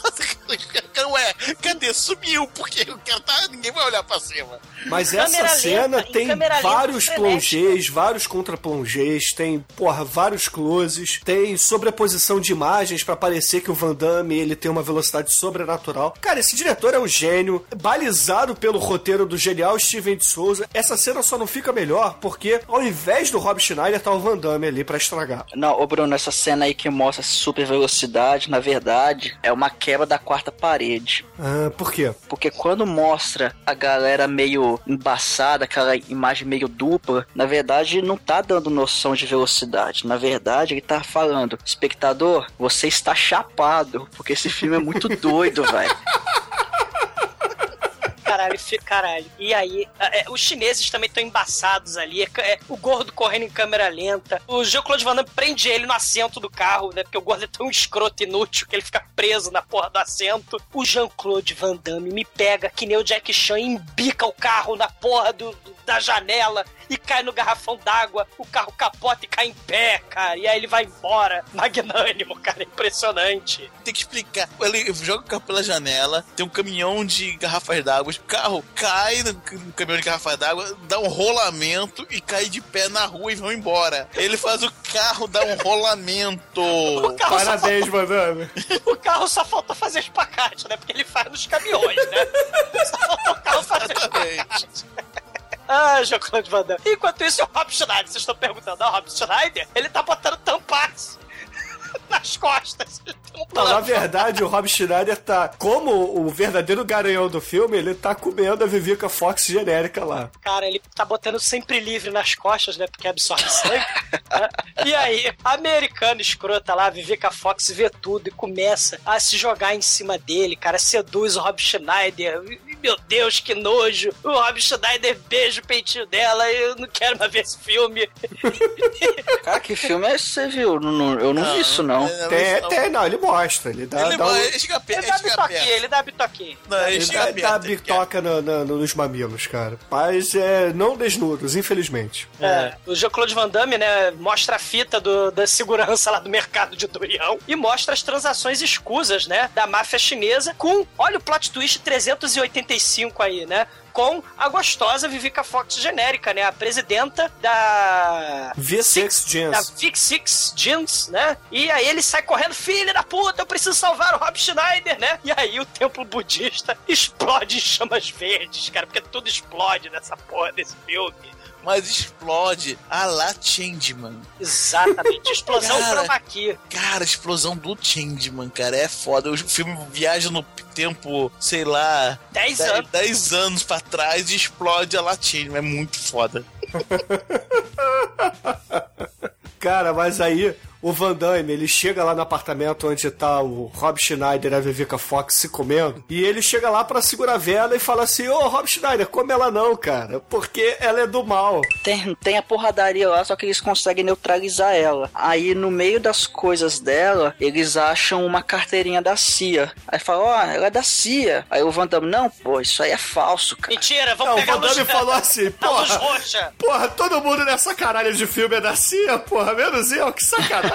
S4: cara. Ué, cadê? Sumiu, porque o cara tá. Ninguém vai olhar pra cima.
S5: Mas
S3: Câmera
S5: essa cena
S3: lenta, em
S5: tem vários plongés, vários contra-plongés, tem, porra, vários closes, tem sobreposição de imagens pra parecer que o Van Damme ele tem uma velocidade sobrenatural. Cara, esse diretor é um gênio, balizado pelo roteiro do genial Steven de Souza. Essa cena só não fica melhor porque ao invés do Rob Schneider tá o Van Damme ali pra estragar.
S6: Não, ô Bruno, essa cena aí que mostra super velocidade, na verdade, é uma quebra da quarta parede.
S5: Ah, por quê?
S6: Porque quando mostra a galera meio embaçada, aquela imagem meio dupla, na verdade não tá dando noção de velocidade. Na verdade, ele tá falando, espectador, você está chapado, porque esse filme é muito doido, velho.
S3: Caralho, caralho. E aí, é, os chineses também estão embaçados ali. É, é, o gordo correndo em câmera lenta. O Jean-Claude Van Damme prende ele no assento do carro, né? Porque o gordo é tão escroto e inútil que ele fica preso na porra do assento. O Jean-Claude Van Damme me pega que nem o Jack Chan embica o carro na porra do, do- da janela e cai no garrafão d'água. O carro capota e cai em pé, cara. E aí ele vai embora. Magnânimo, cara. Impressionante.
S4: Tem que explicar. Ele joga o carro pela janela, tem um caminhão de garrafas d'água, o carro cai no, caminhão de garrafas d'água, dá um rolamento e cai de pé na rua e vão embora. Ele faz o carro dar um rolamento.
S3: O carro, só
S5: Parabéns,
S3: falta, o carro só falta fazer espacate, né? Porque ele faz nos caminhões, né? Só falta o carro fazer espacate. Ah, Jean-Claude Van Damme. Enquanto isso, o Rob Schneider, vocês estão perguntando, ah, o Rob Schneider, ele tá botando tampax nas costas. Um
S5: Não, na verdade, o Rob Schneider tá, como o verdadeiro garanhão do filme, ele tá comendo a Vivica Fox genérica lá.
S3: Cara, ele tá botando sempre livre nas costas, né? Porque absorve sangue. né? E aí, a americana escrota lá, Vivica Fox, vê tudo e começa a se jogar em cima dele, cara. Seduz o Rob Schneider. Meu Deus, que nojo. O Rob Schneider beija o peitinho dela. Eu não quero mais ver esse filme.
S6: Cara, que filme é esse que você viu? Não- não- eu não, vi isso, não.
S5: Tem, tem, não, ele mostra, ele dá,
S4: Ele,
S5: dá, um-
S4: ele chega perto,
S3: Ele
S4: ele
S3: dá
S4: chega
S3: bitoquinha,
S4: perto.
S3: ele dá bitoquinha.
S4: Não, ele
S5: ele
S4: chega
S5: dá,
S4: perto.
S5: dá bitoca na- na- nos mamilos, cara. Mas é, não desnudos, infelizmente.
S3: É, o Jean-Claude Van Damme, né, mostra a fita do- da segurança lá do mercado de Dorião e mostra as transações escusas, né, da máfia chinesa com, olha o plot twist 385 aí, né, com a gostosa Vivica Fox genérica, né, a presidenta da...
S5: V6
S3: Da
S5: Jeans.
S3: Vic Six Jeans, né? E aí ele sai correndo, filha da puta, eu preciso salvar o Rob Schneider, né? E aí o templo budista explode em chamas verdes, cara, porque tudo explode nessa porra desse filme.
S4: Mas explode a la Changeman.
S3: Exatamente, explosão
S4: Cara.
S3: chroma key.
S4: Cara, explosão do Changeman, cara, é foda. O filme viaja no tempo, sei lá,
S3: 10
S4: dez-
S3: anos.
S4: 10 anos pra trás e explode a la Changeman. É muito foda.
S5: Cara, mas aí o Van Damme, ele chega lá no apartamento onde tá o Rob Schneider e a Vivica Fox se comendo, e ele chega lá pra segurar a vela e fala assim, ô Rob Schneider, come ela não, cara, porque ela é do mal.
S6: Tem, tem a porradaria lá, só que eles conseguem neutralizar ela. Aí, no meio das coisas dela, eles acham uma carteirinha da CIA. Aí falam, ó, ela é da CIA. Aí o Van Damme, não, pô, isso aí é falso, cara.
S3: Mentira, vamos
S5: Não, o
S3: pegar a
S5: Van
S3: luz,
S5: Damme falou assim,
S3: luz
S5: porra,
S3: roxa.
S5: porra, todo mundo nessa caralho de filme é da CIA, porra, menos eu, que sacanagem.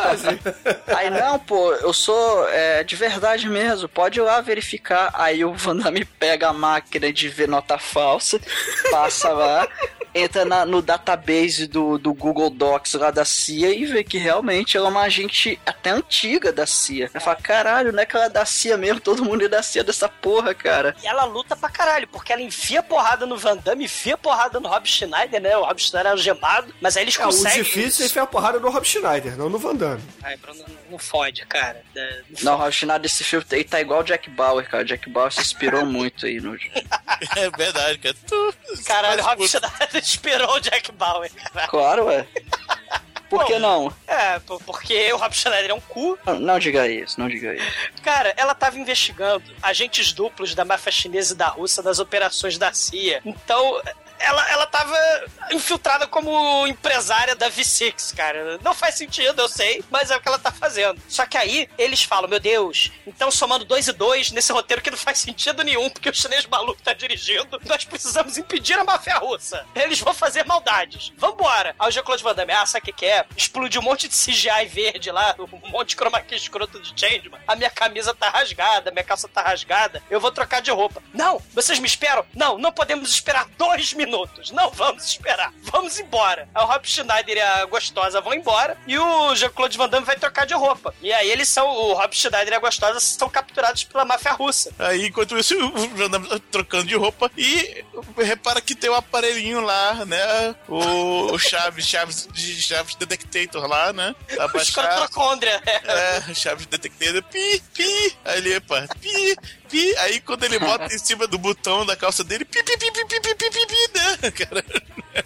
S6: Aí, não, pô, eu sou é, de verdade mesmo, pode ir lá verificar. Aí o Van Damme pega a máquina de ver nota falsa, passa lá, entra na- no database do, do Google Docs lá da CIA e vê que realmente ela é uma agente até antiga da CIA. Ela fala, caralho, não é que ela é da CIA mesmo, todo mundo é da CIA dessa porra, cara.
S3: E ela luta pra caralho, porque ela enfia porrada no Van Damme, enfia porrada no Rob Schneider, né? O Rob Schneider é algemado, mas aí eles
S5: É, o
S3: conseguem.
S5: difícil é enfiar a porrada no Rob Schneider, não no Van Damme.
S3: Ai, Bruno, não, fode, cara. É,
S6: Não, o Rochinado desse filme aí tá igual o Jack Bauer, cara. O Jack Bauer se inspirou muito aí no.
S4: É verdade, cara. Tu,
S3: Caralho, o Rob Schneider inspirou o Jack Bauer, cara.
S6: Claro, ué. Por que
S3: Bom,
S6: não?
S3: É, por- porque o Rob Schneider é um cu.
S6: Não, não diga isso, não diga isso.
S3: Cara, ela tava investigando agentes duplos da máfia chinesa e da Rússia das operações da CIA. Então, ela, ela tava infiltrada como empresária da V6, cara. Não faz sentido, eu sei, mas é o que ela tá fazendo. Só que aí, eles falam, meu Deus, então somando dois e dois nesse roteiro que não faz sentido nenhum, porque o chinês maluco tá dirigindo, nós precisamos impedir a máfia russa. Eles vão fazer maldades. Vambora. Aí o Jean-Claude Van Damme, ah, sabe o que é? Explodiu um monte de CGI verde lá, um monte de chroma key escroto de Changeman. A minha camisa tá rasgada, minha calça tá rasgada. Eu vou trocar de roupa. Não, vocês me esperam? Não, não podemos esperar dois minutos. Não vamos esperar. Vamos embora. O Rob Schneider e a gostosa vão embora e o Jean-Claude Van Damme vai trocar de roupa. E aí eles são, o Rob Schneider e a gostosa são capturados pela máfia russa.
S4: Aí, enquanto isso, o Van Damme tá trocando de roupa e repara que tem um aparelhinho lá, né? O, o Chaves, Chaves, Chaves Detector lá, né?
S3: Os
S4: Abaixado.
S3: crotocôndria.
S4: É, Chaves Detector, pi, pi. Aí ele, epa, pi, pi. Aí quando ele bota em cima do botão da calça dele, pi, pi, pi, pi, pi, pi, pi, pi, pi, né, cara?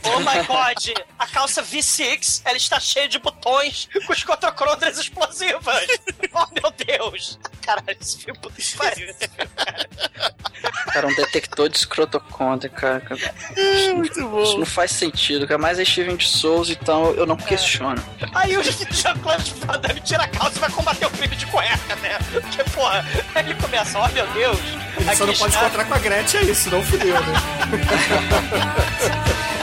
S3: Oh my god, a calça V6, ela está cheia de botões com cotocrondras explosivas. Oh meu Deus. Caralho, esse filme puta que pariu. esse filme, cara.
S6: Cara, um detector de escrotocôndria, cara. cara.
S4: Muito bom.
S6: Isso não faz sentido, cara. Mas é Steven de Souza, então eu não questiono.
S3: Aí o Jean-Claude Van Damme tira a calça e vai combater o filho de cueca, né? Porque, porra, aí ele começa, oh meu Deus.
S5: Ele só não pode
S3: está-
S5: encontrar com a Gretchen, é isso, não fudeu, né?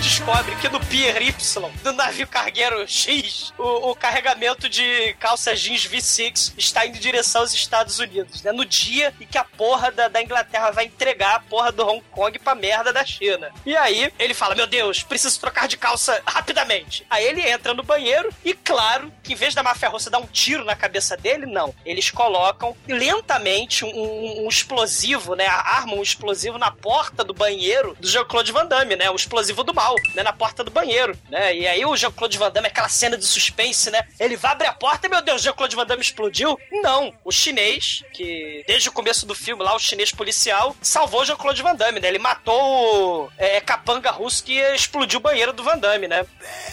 S3: descobre que no Pier Y, do navio cargueiro X, o, o carregamento de calças jeans V6 está indo em direção aos Estados Unidos, né? No dia em que a porra da, da Inglaterra vai entregar a porra do Hong Kong pra merda da China. E aí, ele fala, meu Deus, preciso trocar de calça rapidamente. Aí ele entra no banheiro e, claro, que em vez da máfia russa dar um tiro na cabeça dele, não. Eles colocam lentamente um, um- um explosivo, né? Armam um explosivo na porta do banheiro do Jean-Claude Van Damme, né? O explosivo do mal, né? Na porta do banheiro, né? E aí o Jean-Claude Van Damme, aquela cena de suspense, né? Ele vai abrir a porta e, meu Deus, o Jean-Claude Van Damme explodiu? Não. O chinês, que desde o começo do filme lá, o chinês policial, salvou o Jean-Claude Van Damme, né? Ele matou o é, capanga russo que explodiu o banheiro do Van Damme, né?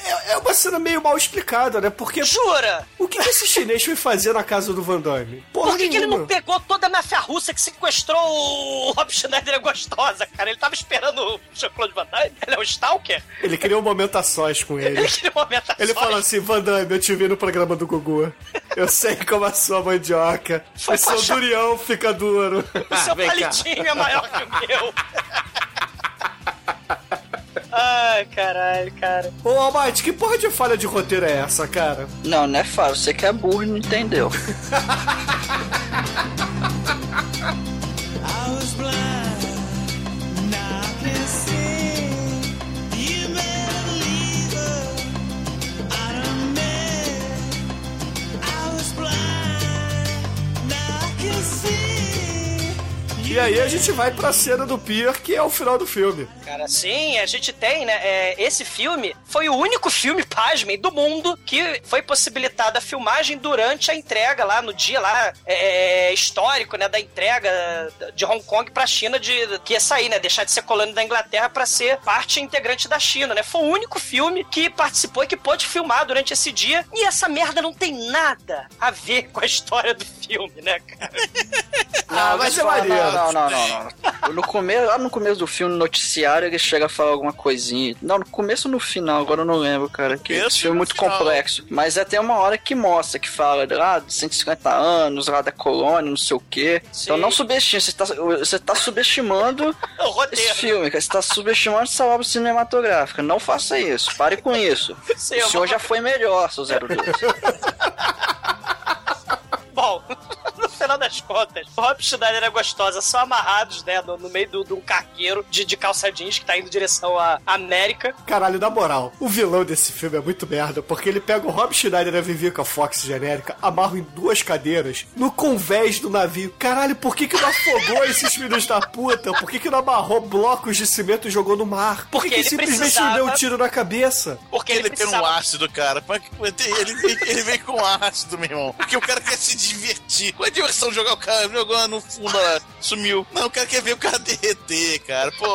S5: É, é uma cena meio mal explicada, né? Porque
S3: Jura?
S5: o que, que esse chinês foi fazer na casa do Van Damme? Porra
S3: Por que, que ele não pegou toda a máfia russa que sequestrou o Rob Schneider é gostosa, cara? Ele tava esperando o Jean-Claude Van Damme? Ele é um stalker?
S5: Ele queria um momento a sós com ele.
S3: Ele queria um momento a
S5: Ele
S3: sós.
S5: falou assim, Van Damme, eu te vi no programa do Gugu. Eu sei como a sua mandioca.
S3: Foi
S5: o seu
S3: paixão.
S5: durião fica duro.
S3: O seu
S5: Vem cá.
S3: palitinho é maior que o meu. Ai, caralho, cara.
S5: Ô, Almighty, que porra de falha de roteiro é essa, cara?
S6: Não, não é fácil. Você que é burro e não entendeu.
S5: E aí a gente vai pra cena do Pier, que é o final do filme.
S3: Cara, sim, a gente tem, né? é, esse filme foi o único filme, pasmem, do mundo que foi possibilitada a filmagem durante a entrega lá, no dia lá é, histórico, né? Da entrega de Hong Kong pra China, de, que ia sair, né? Deixar de ser colônia da Inglaterra pra ser parte integrante da China, né? Foi o único filme que participou e que pôde filmar durante esse dia. E essa merda não tem nada a ver com a história do filme, né, cara?
S5: Ah, mas
S6: mas
S5: é maneiro.
S6: Não, não, não, não, não. No começo, lá no começo do filme, no noticiário, ele chega a falar alguma coisinha. Não, no começo ou no final, agora eu não lembro, cara. Que esse filme é muito
S4: final.
S6: complexo. Mas até uma hora que mostra, que fala lá de 150 anos, lá da colônia, não sei o quê. Então
S3: Sim.
S6: não subestime, você tá, você tá subestimando esse filme, cara. Você tá subestimando essa obra cinematográfica. Não faça isso. Pare com isso.
S3: Sim,
S6: o senhor
S3: vou-
S6: já foi melhor, seu 02.
S3: Bom, final das contas, o Rob Schneider a Gostosa são amarrados, né, no, no meio de um cargueiro de, de calça jeans que tá indo em direção à América.
S5: Caralho, na moral, o vilão desse filme é muito merda, porque ele pega o Rob Schneider e a Vivica Fox genérica, amarra em duas cadeiras, no convés do navio. Caralho, por que que não afogou esses filhos da puta? Por que que não amarrou blocos de cimento e jogou no mar? Por que, que
S3: ele
S5: simplesmente
S3: precisava-
S5: não deu um tiro na cabeça?
S3: Porque
S4: Ele,
S3: ele,
S4: tem um
S3: precisava...
S4: ácido, cara. Ele vem, ele vem com ácido, meu irmão. Porque o cara quer se divertir. Qual é a diversão jogar o cara? Jogou no fundo lá, sumiu. Não, o cara quer ver o cara derreter, cara. Pô.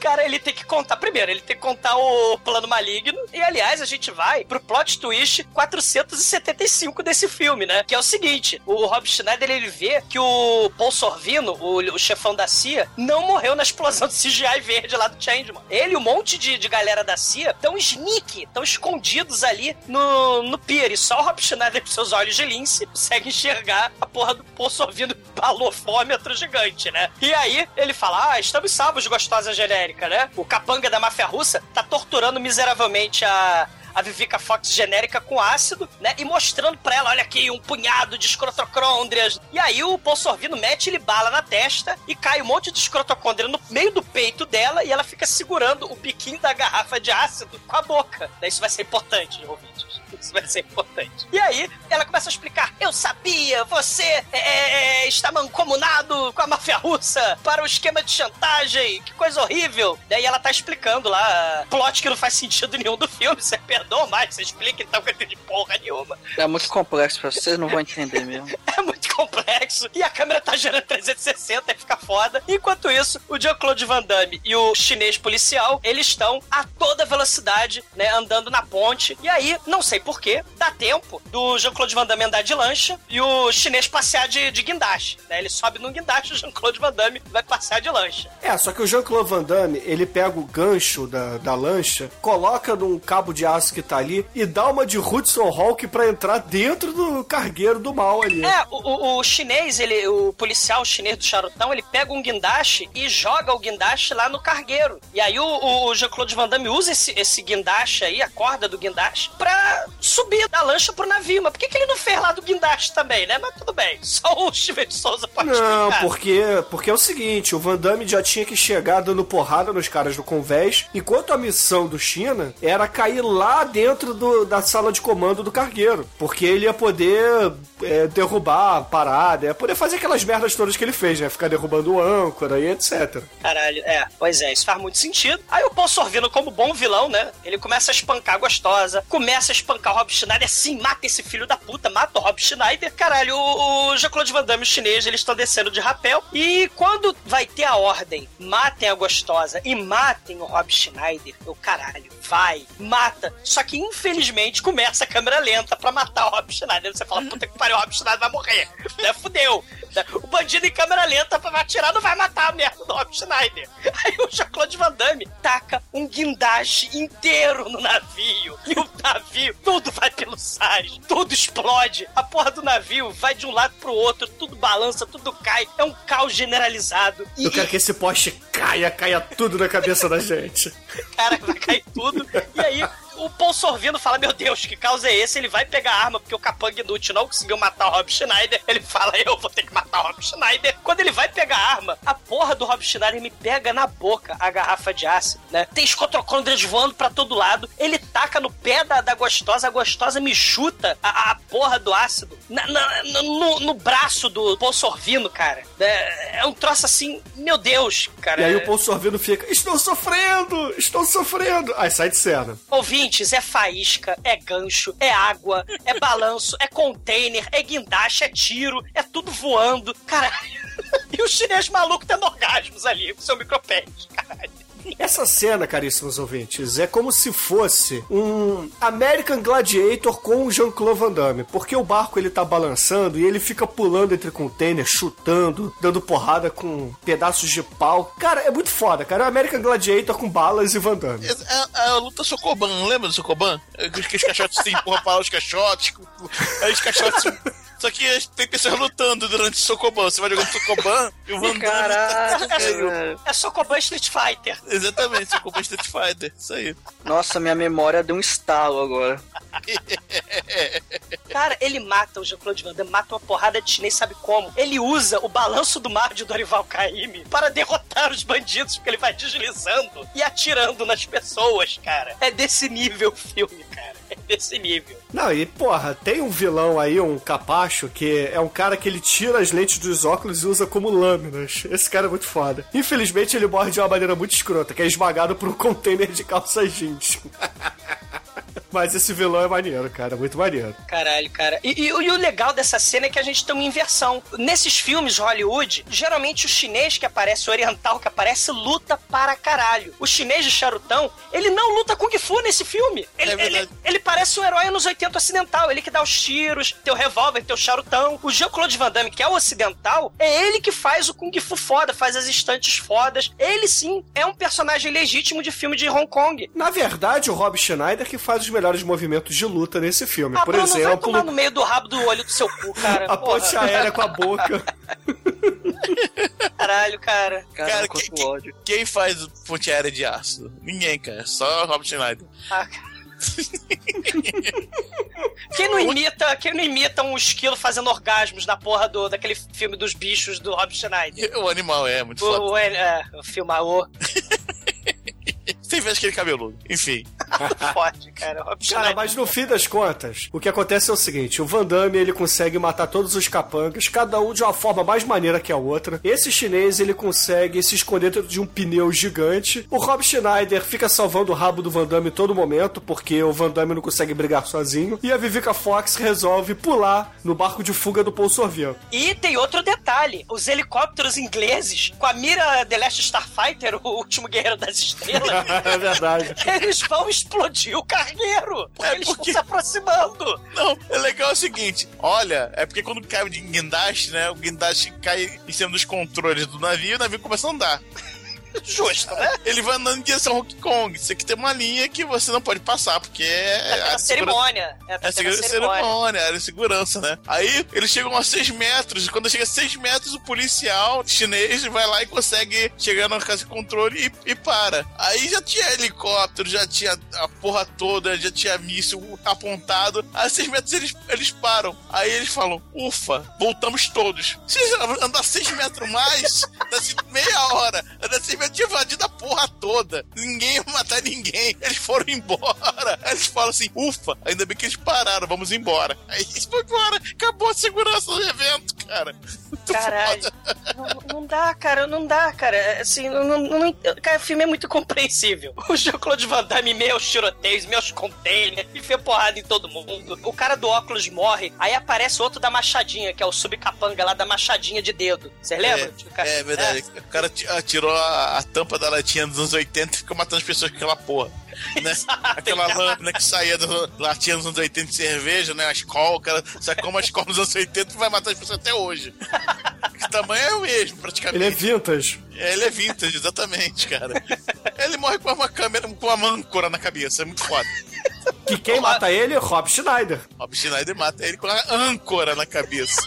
S3: Cara, ele tem que contar. Primeiro, ele tem que contar o plano maligno. E aliás, a gente vai pro plot twist 475 desse filme, né? Que é o seguinte: o Rob Schneider ele vê que o Paul Sorvino, o, o chefão da CIA, não morreu na explosão de CGI verde lá do Changeman. Ele e um monte de, de galera da CIA estão sneak, estão escondidos ali no, no pier. E só o Rob Schneider, com seus olhos de lince, consegue enxergar a porra do Paul Sorvino balofômetro gigante, né? E aí ele fala: Ah, estamos salvos, gostosa genérica, né? O capanga da máfia russa tá torturando miseravelmente a. A Vivica Fox genérica com ácido, né? E mostrando pra ela, olha aqui, um punhado de escrotocôndrias. E aí o Paul Sorvino mete ele bala na testa e cai um monte de escrotocôndria no meio do peito dela e ela fica segurando o biquinho da garrafa de ácido com a boca. Daí Isso vai ser importante, ouvintes. Isso vai ser importante. E aí, ela começa a explicar: Eu sabia, você é, é, está mancomunado com a máfia russa para o esquema de chantagem. Que coisa horrível. Daí ela tá explicando lá, plot que não faz sentido nenhum do filme. Você perdoa mais, você explica então que não de porra nenhuma.
S6: É muito complexo pra vocês, não vão entender mesmo.
S3: É muito complexo. E a câmera tá girando 360 e fica foda. Enquanto isso, o Jean-Claude Van Damme e o chinês policial, eles estão a toda velocidade, né, andando na ponte. E aí, não sei porquê, dá tempo do Jean-Claude Van Damme andar de lancha e o chinês passear de, de guindaste. Né? Ele sobe num guindaste e o Jean-Claude Van Damme vai passear de lancha.
S5: É, só que o Jean-Claude Van Damme, ele pega o gancho da, da lancha, coloca num cabo de aço que tá ali e dá uma de Hudson Hawk pra entrar dentro do cargueiro do mal ali.
S3: É, o, o- o chinês, ele, o policial chinês do charutão, ele pega um guindaste e joga o guindaste lá no cargueiro. E aí o, o Jean-Claude Van Damme usa esse, esse guindaste aí, a corda do guindaste, pra subir da lancha pro navio. Mas por que, que ele não fez lá do guindaste também, né? Mas tudo bem. Só o Steven de Souza pode
S5: Não,
S3: explicar.
S5: porque, porque é o seguinte, o Van Damme já tinha que chegar dando porrada nos caras do convés, enquanto a missão do China era cair lá dentro do- da sala de comando do cargueiro, porque ele ia poder é, derrubar a parada, ia poder fazer aquelas merdas todas que ele fez, né? Ficar derrubando o âncora e etc.
S3: Caralho, é, pois é, isso faz muito sentido. Aí o Paul Sorvino, como bom vilão, né? Ele começa a espancar a gostosa, começa a espancar o Rob Schneider, sim, mata esse filho da puta, mata o Rob Schneider. Caralho, o, o Jean-Claude Van Damme, o chinês, eles estão descendo de rapel. E quando vai ter a ordem, matem a gostosa e matem o Rob Schneider, eu caralho, vai, mata. Só que infelizmente começa a câmera lenta pra matar o Rob Schneider. Você fala, puta que pariu, o Rob Schneider vai morrer. Né, fudeu. Né, O bandido em câmera lenta pra atirar não vai matar a merda do Rob Schneider. Aí o Jean-Claude Van Damme um guindaste inteiro no navio. E o navio, tudo vai pelo sais, tudo explode. A porra do navio vai de um lado pro outro, tudo balança, tudo cai. É um caos generalizado. E,
S5: Eu quero que esse poste caia, caia tudo na cabeça da gente.
S3: cara, vai cair tudo. E aí, o Paul Sorvino fala: Meu Deus, que causa é esse? Ele vai pegar a arma porque o capanga inútil não conseguiu matar o Rob Schneider. Ele fala: Eu vou ter que matar o Rob Schneider. Quando ele vai pegar a arma, a porra do Rob Schneider me pega na boca a garrafa de ácido, né? Tem escotocôndrias voando pra todo lado. Ele taca no pé da, da gostosa, a gostosa me chuta a, a porra do ácido na- na- no, no braço do Paul Sorvino, cara. É, é um troço assim, meu Deus, cara.
S5: E aí o Paul Sorvino fica, estou sofrendo, estou sofrendo. Aí sai de cena.
S3: Ouvintes, é faísca, é gancho, é água, é balanço, é container, é guindaste, é tiro, é tudo voando. Caralho. E o chinês maluco tendo orgasmos ali com seu micropénis, caralho.
S5: Essa cena, caríssimos ouvintes, é como se fosse um American Gladiator com o Jean-Claude Van Damme, porque o barco ele tá balançando e ele fica pulando entre containers, chutando, dando porrada com pedaços de pau. Cara, é muito foda, cara. É o American Gladiator com balas e Van Damme.
S4: É, é a luta Socoban, lembra do Socoban? É, Que os caixotes se empurram para os caixotes. Aí os caixotes. Só que tem pessoas lutando durante o Socoban. Você vai jogando Socoban e o Van Damme.
S6: Caralho,
S4: meio-
S6: cara.
S3: É Sokoban Street Fighter.
S4: Exatamente, Socoban Street Fighter. Isso aí.
S6: Nossa, minha memória deu um estalo agora.
S3: Cara, ele mata o Jean-Claude Van Damme, mata uma porrada de chinês, sabe como? Ele usa o balanço do mar de Dorival Caymmi para derrotar os bandidos, porque ele vai deslizando e atirando nas pessoas, cara. É desse nível o filme, cara. Desse nível.
S5: Não, e porra, tem um vilão aí, um capacho, que é um cara que ele tira as lentes dos óculos e usa como lâminas. Esse cara é muito foda. Infelizmente, ele morre de uma maneira muito escrota, que é esmagado por um container de calça jeans. Mas esse vilão é maneiro, cara, muito maneiro.
S3: Caralho, cara. E, e- e o legal dessa cena é que a gente tem uma inversão. Nesses filmes de Hollywood, geralmente o chinês que aparece, o oriental que aparece, luta para caralho. O chinês de charutão, ele não luta Kung Fu nesse filme. Ele,
S4: É
S3: ele, ele parece um herói anos 80 ocidental. Ele que dá os tiros, tem o revólver, tem o charutão. O Jean-Claude Van Damme, que é o ocidental, é ele que faz o Kung Fu foda, faz as estantes fodas. Ele sim é um personagem legítimo de filme de Hong Kong.
S5: Na verdade, o Rob Schneider que faz os melhores movimentos de luta nesse filme.
S3: Ah,
S5: Por
S3: Bruno, vai
S5: exemplo,
S3: tomar no meio do rabo do olho do seu cu, cara.
S5: a
S3: Porra.
S5: ponte aérea com a boca.
S3: Caralho, cara.
S6: Cara,
S4: Cara,
S6: quanto
S4: que-
S6: ódio.
S4: Quem faz o ponte aérea de aço? Ninguém, cara. Só o Robert Schneider.
S3: Ah, cara. Quem não imita, quem não imita um esquilo fazendo orgasmos na porra do, daquele filme dos bichos do Rob Schneider?
S4: O animal é muito foda.
S3: O, o, é, o filmar
S4: Sem ver aquele cabeludo. Enfim.
S3: Pode, cara. Rob
S5: Cara, mas no fim das contas, o que acontece é o seguinte: o Van Damme ele consegue matar todos os capangas, cada um de uma forma mais maneira que a outra. Esse chinês ele consegue se esconder dentro de um pneu gigante. O Rob Schneider fica salvando o rabo do Van Damme em todo momento, porque o Van Damme não consegue brigar sozinho. E a Vivica Fox resolve pular no barco de fuga do Paul Sorvino.
S3: E tem outro detalhe: os helicópteros ingleses, com a mira The Last Starfighter, o último guerreiro das estrelas,
S5: é verdade.
S3: eles vão explodir o cargueiro. Porque
S4: É
S3: eles
S4: porque-
S3: estão se aproximando.
S4: Não, é legal o seguinte: olha, é porque quando cai de guindaste, né? O guindaste cai em cima dos controles do navio e o navio começa a andar.
S3: Justo, né?
S4: Ele vai andando em direção ao Hong Kong. Isso aqui tem uma linha que você não pode passar, porque é.
S3: É
S4: a
S3: cerimônia. É
S4: É
S3: a
S4: segura-
S3: cerimônia.
S4: cerimônia, era segurança, né? Aí eles chegam a 6 metros, e quando chega a 6 metros, o policial chinês vai lá e consegue chegar na casa de controle e, e para. Aí já tinha helicóptero, já tinha a porra toda, já tinha míssil apontado. A 6 metros eles, eles param. Aí eles falam: ufa, voltamos todos. Se andar 6 metros mais, dá meia hora. Andar 6 metros tinha invadido a porra toda. Ninguém ia matar ninguém. Eles foram embora. Aí eles falam assim: ufa, ainda bem que eles pararam, vamos embora. Aí eles foram embora. Acabou a segurança do evento, cara. Muito
S3: Caralho. Não, não dá, cara, não dá, cara. É, Assim, não, não, não- cara, o filme é muito compreensível. O Jean-Claude Van Damme, meus tiroteios, meus containers, enfia porrada em todo mundo. O cara do óculos morre, aí aparece outro da machadinha, que é o subcapanga lá da machadinha de dedo. Vocês lembram? O cara-
S4: É, é verdade. O cara ti- atirou a, a tampa da latinha dos anos 80 e ficou matando as pessoas com aquela porra. Né? Aquela lâmina que saía da latinha dos anos 80 de cerveja, né? A escola, o cara sacou uma escola dos anos 80 e vai matar as pessoas até hoje. O tamanho é o mesmo, praticamente.
S5: Ele é vintage.
S4: É, ele é vintage, exatamente, cara. Ele morre com uma câmera, com uma âncora na cabeça, é muito foda.
S5: Que quem mata ele é Rob Schneider.
S4: Rob Schneider mata ele com uma âncora na cabeça.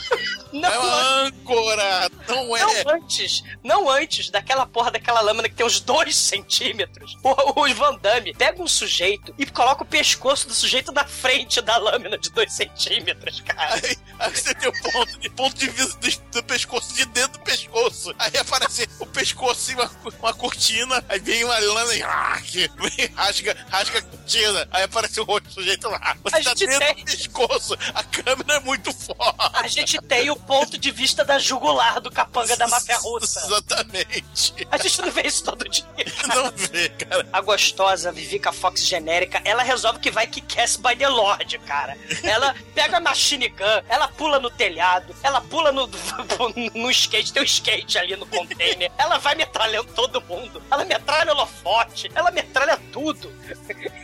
S3: Não,
S4: é uma âncora, não é.
S3: Não antes, não antes daquela porra daquela lâmina que tem uns dois centímetros. O, o Van Damme pega um sujeito e coloca o pescoço do sujeito na frente da lâmina de dois centímetros, cara.
S4: Aí, aí você tem o ponto de, ponto de vista do, do pescoço, de dentro do pescoço. Aí aparece o pescoço e uma, uma cortina, aí vem uma lâmina e ah, que- rasga, rasga a cortina. Aí aparece o rosto do sujeito lá. Você
S3: A
S4: tá
S3: gente
S4: dentro
S3: tem.
S4: do pescoço. A câmera é muito forte.
S3: A gente tem o ponto de vista da jugular do capanga da máfia russa.
S4: Exatamente.
S3: A gente não vê isso todo dia.
S4: Não vê, cara.
S3: A gostosa Vivica Fox genérica, ela resolve que vai kick-ass by the Lord, cara. Ela pega a machine gun, ela pula no telhado, ela pula no, no skate, tem um skate ali no container, ela vai metralhando todo mundo, ela metralha holofote, ela metralha tudo.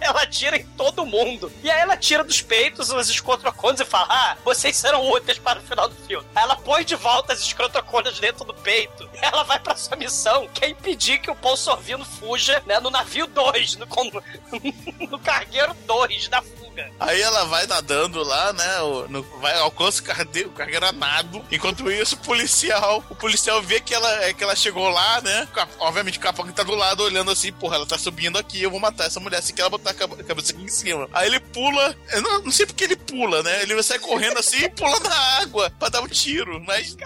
S3: Ela atira em todo mundo. E aí ela tira dos peitos os escrotocones e fala: Ah, vocês serão úteis para o final do filme. Aí ela põe de volta as escrotocones dentro do peito. E ela vai pra sua missão, que é impedir que o Sorvino fuja né, no navio 2, no, con- no cargueiro 2 da
S4: Aí ela vai nadando lá, né? no- vai, alcança o cargueiro, o cargueiro a nado. Enquanto isso, o policial, o policial vê que ela, é, que ela chegou lá, né? Obviamente o capanga tá do lado olhando assim, porra, ela tá subindo aqui, eu vou matar essa mulher assim que ela botar a cab- a cabeça aqui em cima. Aí ele pula, eu não, não sei porque ele pula, né? Ele sai correndo assim e pula na água pra dar um tiro. Mas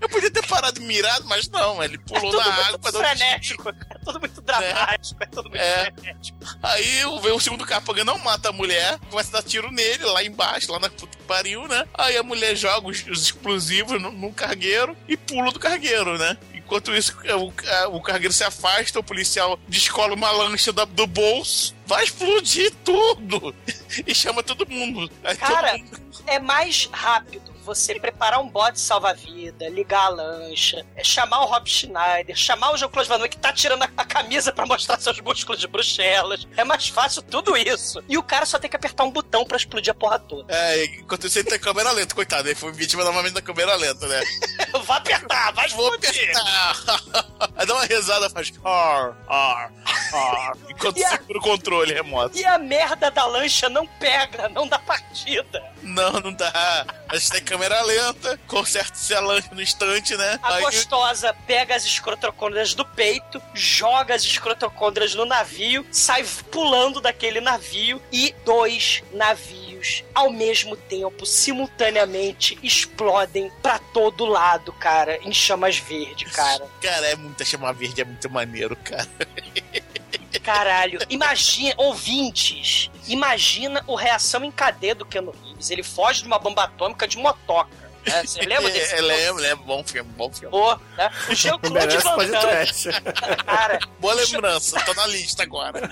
S4: eu podia ter parado e mirado, mas não, ele pulou
S3: tudo
S4: na água pra dar um tiro.
S3: frenético, é tudo muito dramático, é, tudo muito
S4: É.
S3: frenético.
S4: Aí vem o segundo capanga, não mata a mulher, começa a dar tiro nele, lá embaixo, lá na puta que pariu, né? Aí a mulher joga os, os explosivos no, no cargueiro e pula do cargueiro, né? Enquanto isso, o, a- o cargueiro se afasta, o policial descola uma lancha da- do bolso, vai explodir tudo! E chama todo mundo. Aí todo
S3: Cara,
S4: mundo-
S3: é mais rápido você preparar um bote salva-vida, ligar a lancha, é chamar o Rob Schneider, chamar o Jean-Claude Van Damme que tá tirando a, a camisa pra mostrar seus músculos de Bruxelas. É mais fácil tudo isso. E o cara só tem que apertar um botão pra explodir a porra toda.
S4: É, enquanto isso ele câmera lenta, coitado, ele foi vítima novamente da câmera lenta, né?
S3: vai apertar, vai
S4: Vou
S3: explodir.
S4: apertar! Aí dá uma risada, faz ar, ar, ar, enquanto
S3: E a-
S4: segura o controle remoto.
S3: E a merda da lancha não pega, não dá partida.
S4: Não, não dá. A gente tem câmera lenta, conserta-se a lancha no instante, né?
S3: A
S4: Aí-
S3: gostosa pega as escrotocôndrias do peito, joga as escrotocôndrias no navio, sai pulando daquele navio e dois navios ao mesmo tempo, simultaneamente, explodem pra todo lado, cara, em chamas verdes, cara.
S4: Cara, é muita chama verde, é muito maneiro, cara.
S3: Caralho, imagina, ouvintes, imagina o reação em cadeia do Keanu Reeves. Ele foge de uma bomba atômica de motoca. né? Você lembra desse
S4: É,
S3: filme?
S4: lembro, lembro. Bom filme, bom filme.
S3: Pô, né? O Jean-Claude Van Damme, cara,
S4: Boa lembrança, tá na lista agora.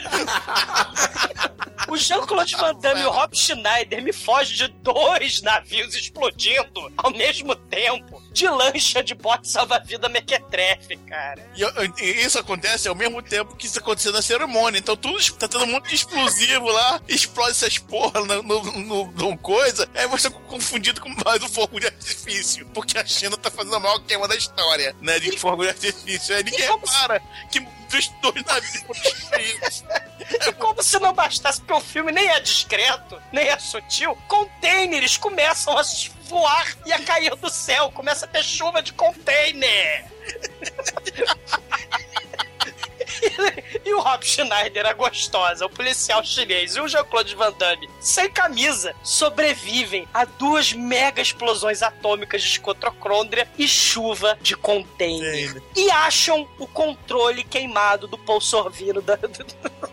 S3: O Jean-Claude Van Damme e o Rob Schneider me fogem de dois navios explodindo ao mesmo tempo. De lancha de bote salva-vida mequetrefe, cara.
S4: E, e isso acontece ao mesmo tempo que isso aconteceu na cerimônia. Então tudo tá tendo um monte de explosivo lá, explode essas porra no, no, no- no coisa, aí você é confundido com mais um fogo de artifício. Porque a China tá fazendo a maior queima da história, né? De fogo de artifício. Aí ninguém repara que dos dois navios destruídos.
S3: E como se não bastasse, porque o filme nem é discreto, nem é sutil, containers começam a voar e a cair do céu. Começa a ter chuva de container. E, o Rob Schneider, a gostosa, o policial chinês e o Jean-Claude Van Damme, sem camisa, sobrevivem a duas mega explosões atômicas de escotrocrôndria e chuva de container. E acham o controle queimado do Paul Sorvino da-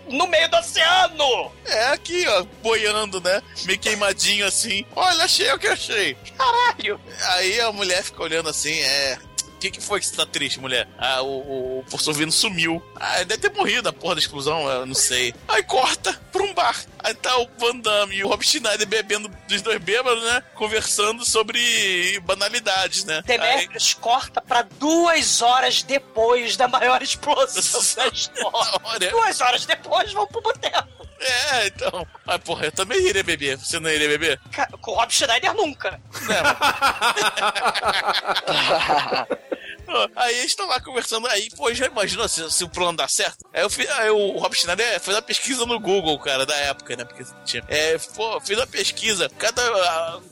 S3: no meio do oceano!
S4: É aqui, ó, boiando, né? Meio queimadinho assim. Olha, achei o que achei.
S3: Caralho!
S4: Aí a mulher fica olhando assim, é. O que, que foi que você tá triste, mulher? Ah, o, o, o Porçovino sumiu. Ah, deve ter morrido da porra da explosão, eu não sei. Aí corta pra um bar. Aí tá o Van Damme e o Rob Schneider bebendo dos dois bêbados, né? Conversando sobre banalidades, né? Aí,
S3: Demetrius corta pra duas horas depois da maior explosão da história. Duas horas depois vão pro boteco.
S4: é, então. Mas porra, eu também iria beber. Você não iria beber?
S3: Com o Rob Schneider nunca.
S4: Aí eles estão lá conversando, aí, pô, já imaginou se, se o plano dá certo? Aí, eu fiz, aí o Rob Schneider fez uma pesquisa no Google, cara, da época, né? Porque tinha. É, pô, fez uma pesquisa. Cada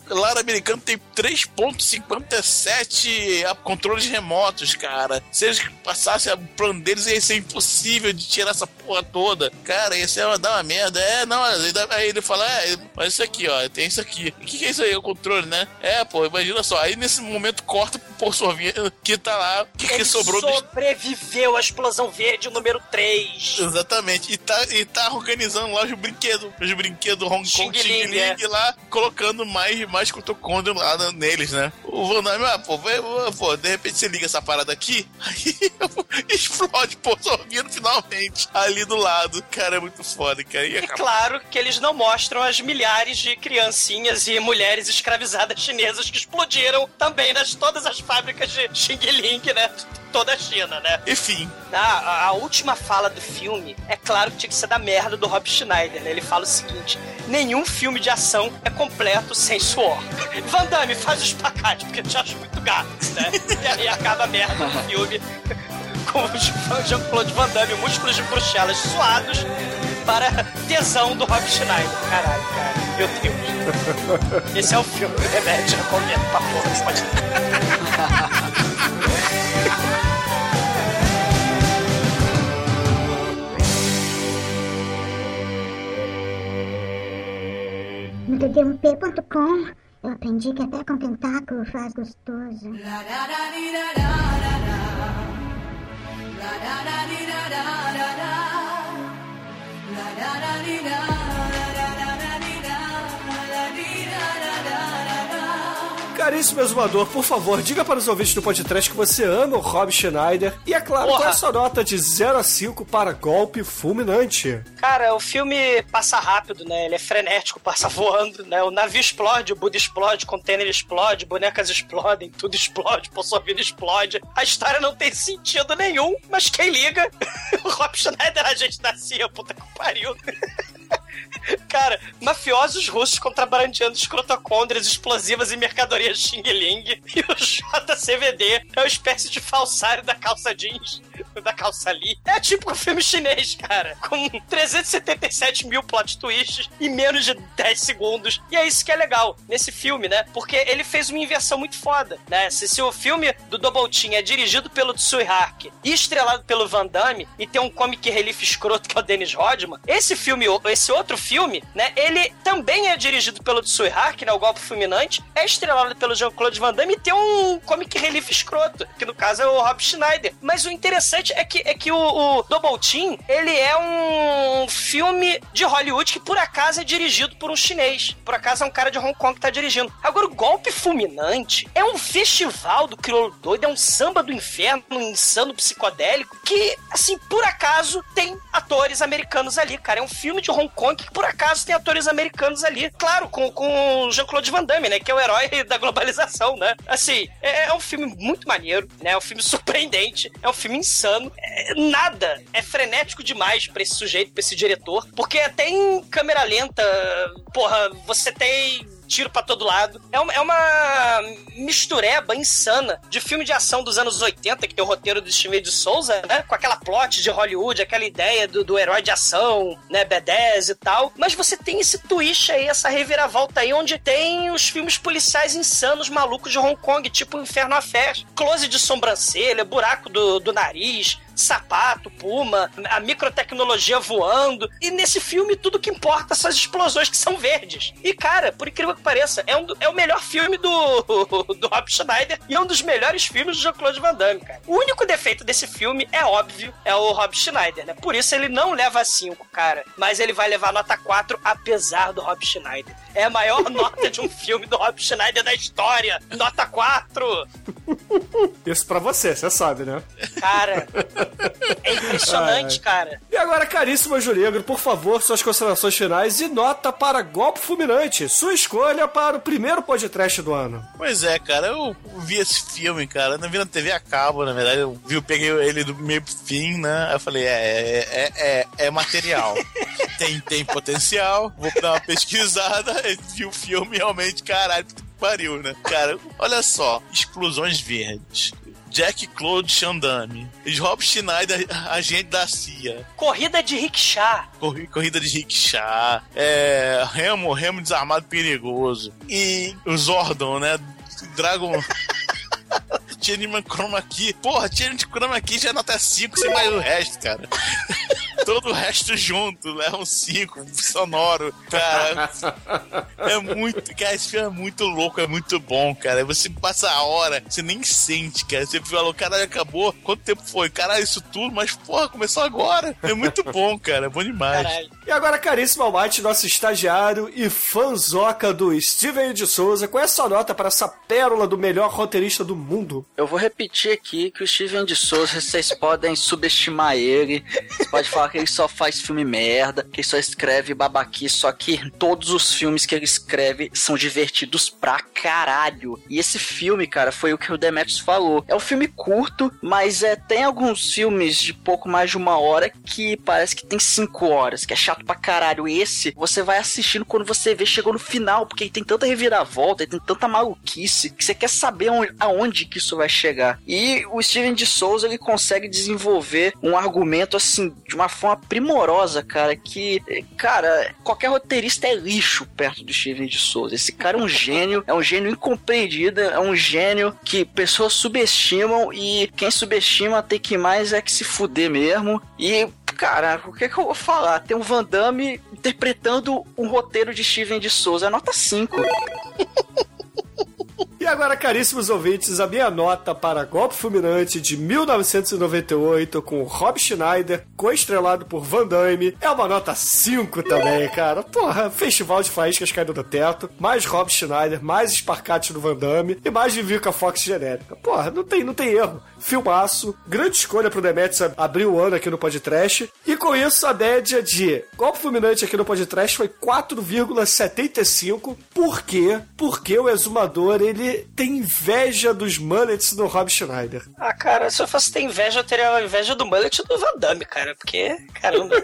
S4: lar americano tem 3,57 a- controles remotos, cara. Se eles passassem o plano deles, ia ser impossível de tirar essa porra toda. Cara, ia ser uma, dar uma merda. É, não, aí ele fala, é, mas isso aqui, ó, tem isso aqui. O que, que é isso aí? O controle, né? É, pô, imagina só. Aí nesse momento corta pro Porçovinho que tá lá. Que, que sobrou do
S3: sobreviveu à explosão verde número 3.
S4: Exatamente. E tá, e tá organizando lá os brinquedos. Os brinquedos Hong Kong
S3: Xing Ling, é.
S4: lá, colocando mais, mais cotocôndrio lá neles, né? O Van Damme, ah, pô, vai- pô, de repente você liga essa parada aqui, aí explode, sorrindo finalmente ali do lado. Cara, é muito foda, cara. E
S3: E claro que eles não mostram as milhares de criancinhas e mulheres escravizadas chinesas que explodiram também nas todas as fábricas de Xing Ling, né? Toda a China, né?
S4: Enfim,
S3: A, a- última fala do filme, é claro que tinha que ser da merda do Rob Schneider, né? Ele fala o seguinte: nenhum filme de ação é completo sem suor. Van Damme, faz o espacate, porque eu te acho muito gato, né? E aí acaba a merda do filme com o Jean-Claude Van Damme, músculos de Bruxelas suados para tesão do Rob Schneider. Caralho, cara. Meu Deus. Esse é o filme que o Demet recomenda pra porra desse podcast.
S9: No tdmp.com eu aprendi que até com tentáculo faz gostoso.
S5: la la la Caríssimo exumador, por favor, diga para os ouvintes do podcast que você ama o Rob Schneider. E é claro,
S3: Porra.
S5: qual é a sua nota de 0 a 5 para golpe fulminante?
S3: Cara, o filme passa rápido, né? Ele é frenético, passa voando, né? O navio explode, o Buda explode, o container explode, bonecas explodem, tudo explode, sua vida explode. A história não tem sentido nenhum, mas quem liga? o Rob Schneider, a gente nascia, puta que pariu. Cara, mafiosos russos contrabandeando escrotocôndrias explosivas e mercadorias Xing Ling. E o JCVD é uma espécie de falsário da calça jeans, da calça ali. É tipo um filme chinês, cara. Com 377 mil plot twists em menos de 10 segundos. E é isso que é legal nesse filme, né? Porque ele fez uma inversão muito foda, né? Se, se o filme do Double Team é dirigido pelo Tsui Hark e estrelado pelo Van Damme e tem um comic relief escroto que é o Dennis Rodman, esse filme, esse outro filme, né? Ele também é dirigido pelo Tsui Hark, né? O Golpe Fulminante, é estrelado pelo Jean-Claude Van Damme e tem um comic relief escroto, que no caso é o Rob Schneider. Mas o interessante é que, é que o, o Double Team, ele é um filme de Hollywood que por acaso é dirigido por um chinês. Por acaso é um cara de Hong Kong que tá dirigindo. Agora, o Golpe Fulminante é um festival do crioulo doido, é um samba do inferno, um insano psicodélico, que, assim, por acaso tem atores americanos ali, cara. É um filme de Hong Kong que por acaso tem atores americanos ali. Claro, com, com Jean-Claude Van Damme, né? Que é o herói da globalização, né? Assim, é, é um filme muito maneiro, né? É um filme surpreendente, é um filme insano. É, nada. É frenético demais pra esse sujeito, pra esse diretor, porque até em câmera lenta, porra, você tem tiro pra todo lado. É uma, é uma mistureba insana de filme de ação dos anos 80, que tem o roteiro do Steven de Souza, né? Com aquela plot de Hollywood, aquela ideia do, do herói de ação, né? B10 e tal. Mas você tem esse twist aí, essa reviravolta aí, onde tem os filmes policiais insanos, malucos de Hong Kong, tipo Inferno Affair. Close de sobrancelha, buraco do, do nariz, sapato, puma, a microtecnologia voando. E nesse filme, tudo que importa são as explosões que são verdes. E, cara, por incrível que pareça, é, um, é o melhor filme do, do Rob Schneider e é um dos melhores filmes do Jean-Claude Van Damme, cara. O único defeito desse filme, é óbvio, é o Rob Schneider, né? Por isso ele não leva 5, cara. Mas ele vai levar nota 4, apesar do Rob Schneider. É a maior nota de um filme do Rob Schneider da história. Nota 4!
S5: Isso pra você, você sabe, né?
S3: Cara, é impressionante,
S5: Ai.
S3: cara.
S5: E agora, caríssimo Anjo Negro, por favor, suas considerações finais e nota para Golpe Fulminante. Sua escolha para o primeiro podcast do ano.
S4: Pois é, cara, eu vi esse filme, cara, não vi na TV a cabo, na verdade, eu vi, eu peguei ele do meio pro fim, né? Aí eu falei, é, é, é, é material. tem, tem potencial, vou dar uma pesquisada, e vi o filme realmente, caralho, pariu, né? Cara, olha só, explosões verdes. Jack Claude Chandame, Rob Schneider, agente da CIA,
S3: Corrida de rickshaw.
S4: Corri- corrida de rickshaw, é, remo, remo desarmado perigoso. E o Zordon, né? Dragon. Tieneman Chroma Key. Porra, Tieneman Chroma Key já é nota 5, sem mais o resto, cara. Todo o resto junto, leva um 5, sonoro. Cara, é muito. Cara, esse filme é muito louco, é muito bom, cara. Você passa a hora, você nem sente, cara. Você falou, caralho, acabou. Quanto tempo foi? Caralho, isso tudo, mas porra, começou agora. É muito bom, cara. É bom demais.
S3: Caralho.
S5: E agora, caríssimo Almighty, nosso estagiário e fanzoca do Steven de Souza, qual é a sua nota para essa pérola do melhor roteirista do mundo?
S6: Eu vou repetir aqui que o Steven de Souza, vocês podem subestimar ele. Você pode falar que ele só faz filme merda, que ele só escreve babaquice, só que todos os filmes que ele escreve são divertidos pra caralho. E esse filme, cara, foi o que o Demetrius falou. É um filme curto, mas é, tem alguns filmes de pouco mais de uma hora que parece que tem cinco horas, que é chato pra caralho. Esse, você vai assistindo quando você vê, chegou no final, porque ele tem tanta reviravolta, ele tem tanta maluquice, que você quer saber onde- aonde que isso vai chegar. E o Steven de Souza, ele consegue desenvolver um argumento, assim, de uma forma primorosa, cara, que, cara, qualquer roteirista é lixo perto do Steven de Souza. Esse cara é um gênio, é um gênio incompreendido, é um gênio que pessoas subestimam e quem subestima tem que mais é que se fuder mesmo. E cara, o que, que eu vou falar? Tem um Van Damme interpretando um roteiro de Steven de Souza, nota 5.
S5: E agora, caríssimos ouvintes, a minha nota para Golpe Fulminante de 1998 com Rob Schneider, co-estrelado por Van Damme, é uma nota 5 também, cara. Porra, festival de faíscas caindo do teto, mais Rob Schneider, mais Sparkate do Van Damme e mais Vivica Fox genérica. Porra, não tem, não tem erro. Filmaço, grande escolha pro Demetrius abrir o ano aqui no podcast. E com isso, a média de Golpe Fulminante aqui no podcast foi 4,75. Por quê? Porque o exumador, ele tem inveja dos mullets do Rob Schneider.
S3: Ah, cara, se eu fosse ter inveja, eu teria inveja do mullet do Van Damme, cara. Porque, caramba,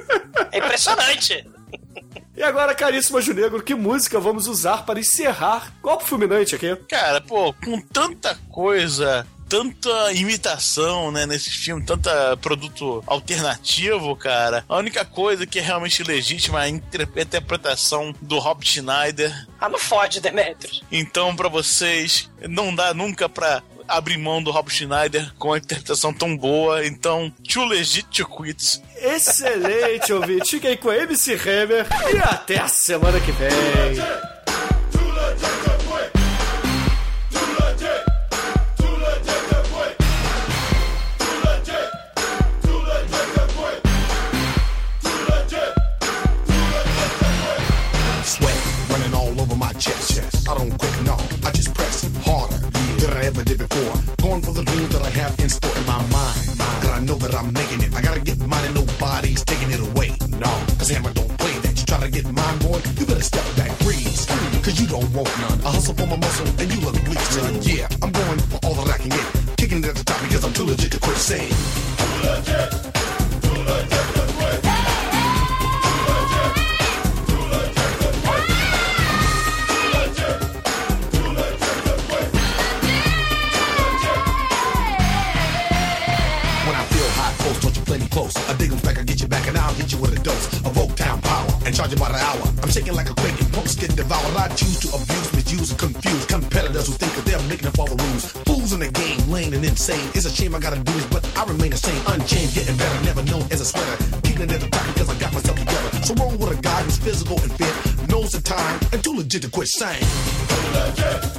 S3: é impressionante.
S5: E agora, caríssimo Anjo Negro, que música vamos usar para encerrar Golpe Fulminante aqui?
S4: Cara, pô, com tanta coisa tanta imitação, né, nesse filme, tanta produto alternativo, cara. A única coisa que é realmente legítima é a interpretação do Rob Schneider.
S3: Ah, não fode, Demetrius.
S4: Então, para vocês, não dá nunca pra abrir mão do Rob Schneider com a interpretação too boa. Então, too legit to quit.
S5: Excelente, ouvinte. Aí com a MC Hammer e até a semana que vem.
S10: Hustle for my muscle insane. It's a shame I gotta do this, but I remain the same, unchanged, getting better, never known as a sweater. Keeping it at the top because I got myself together. So roll with a guy who's physical and fit, knows the time, and too legit to quit saying. Too legit.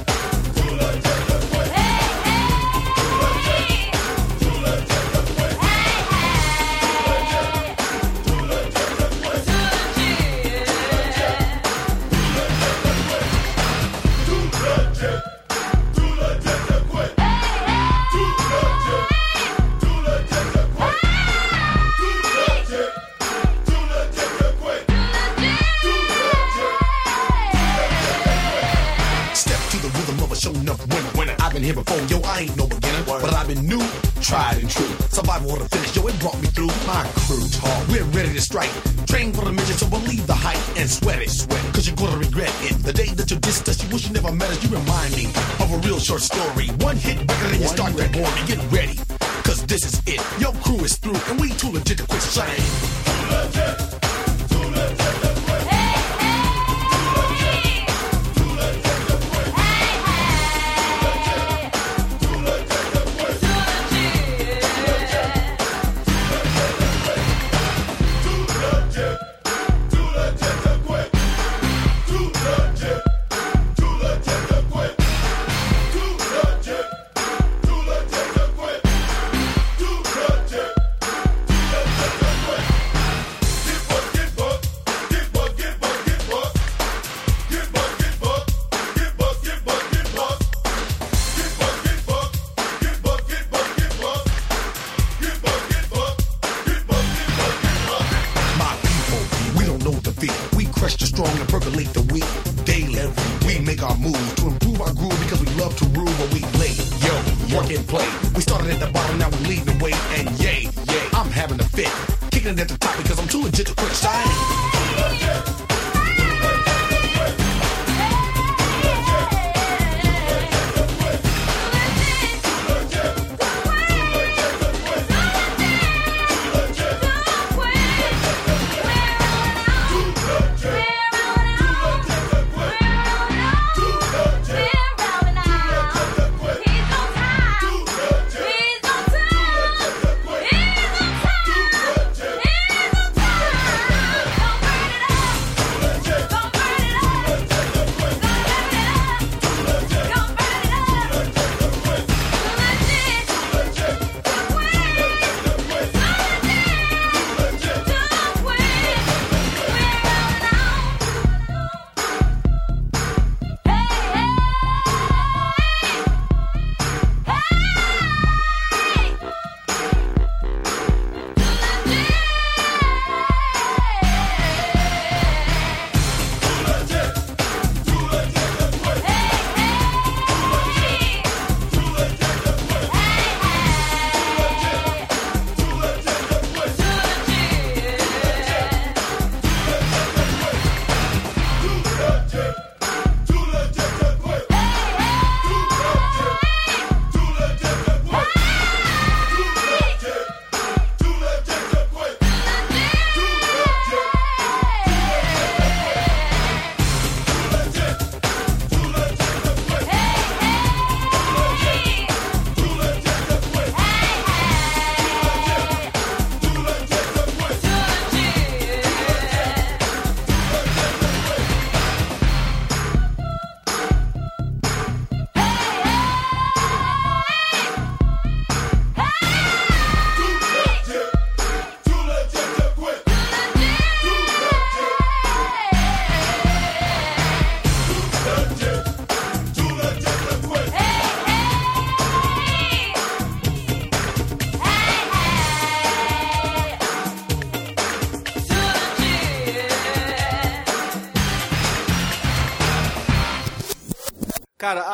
S10: Story. One hit record and you start that boy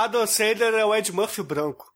S3: Adam Sandler é o Ed Murphy branco.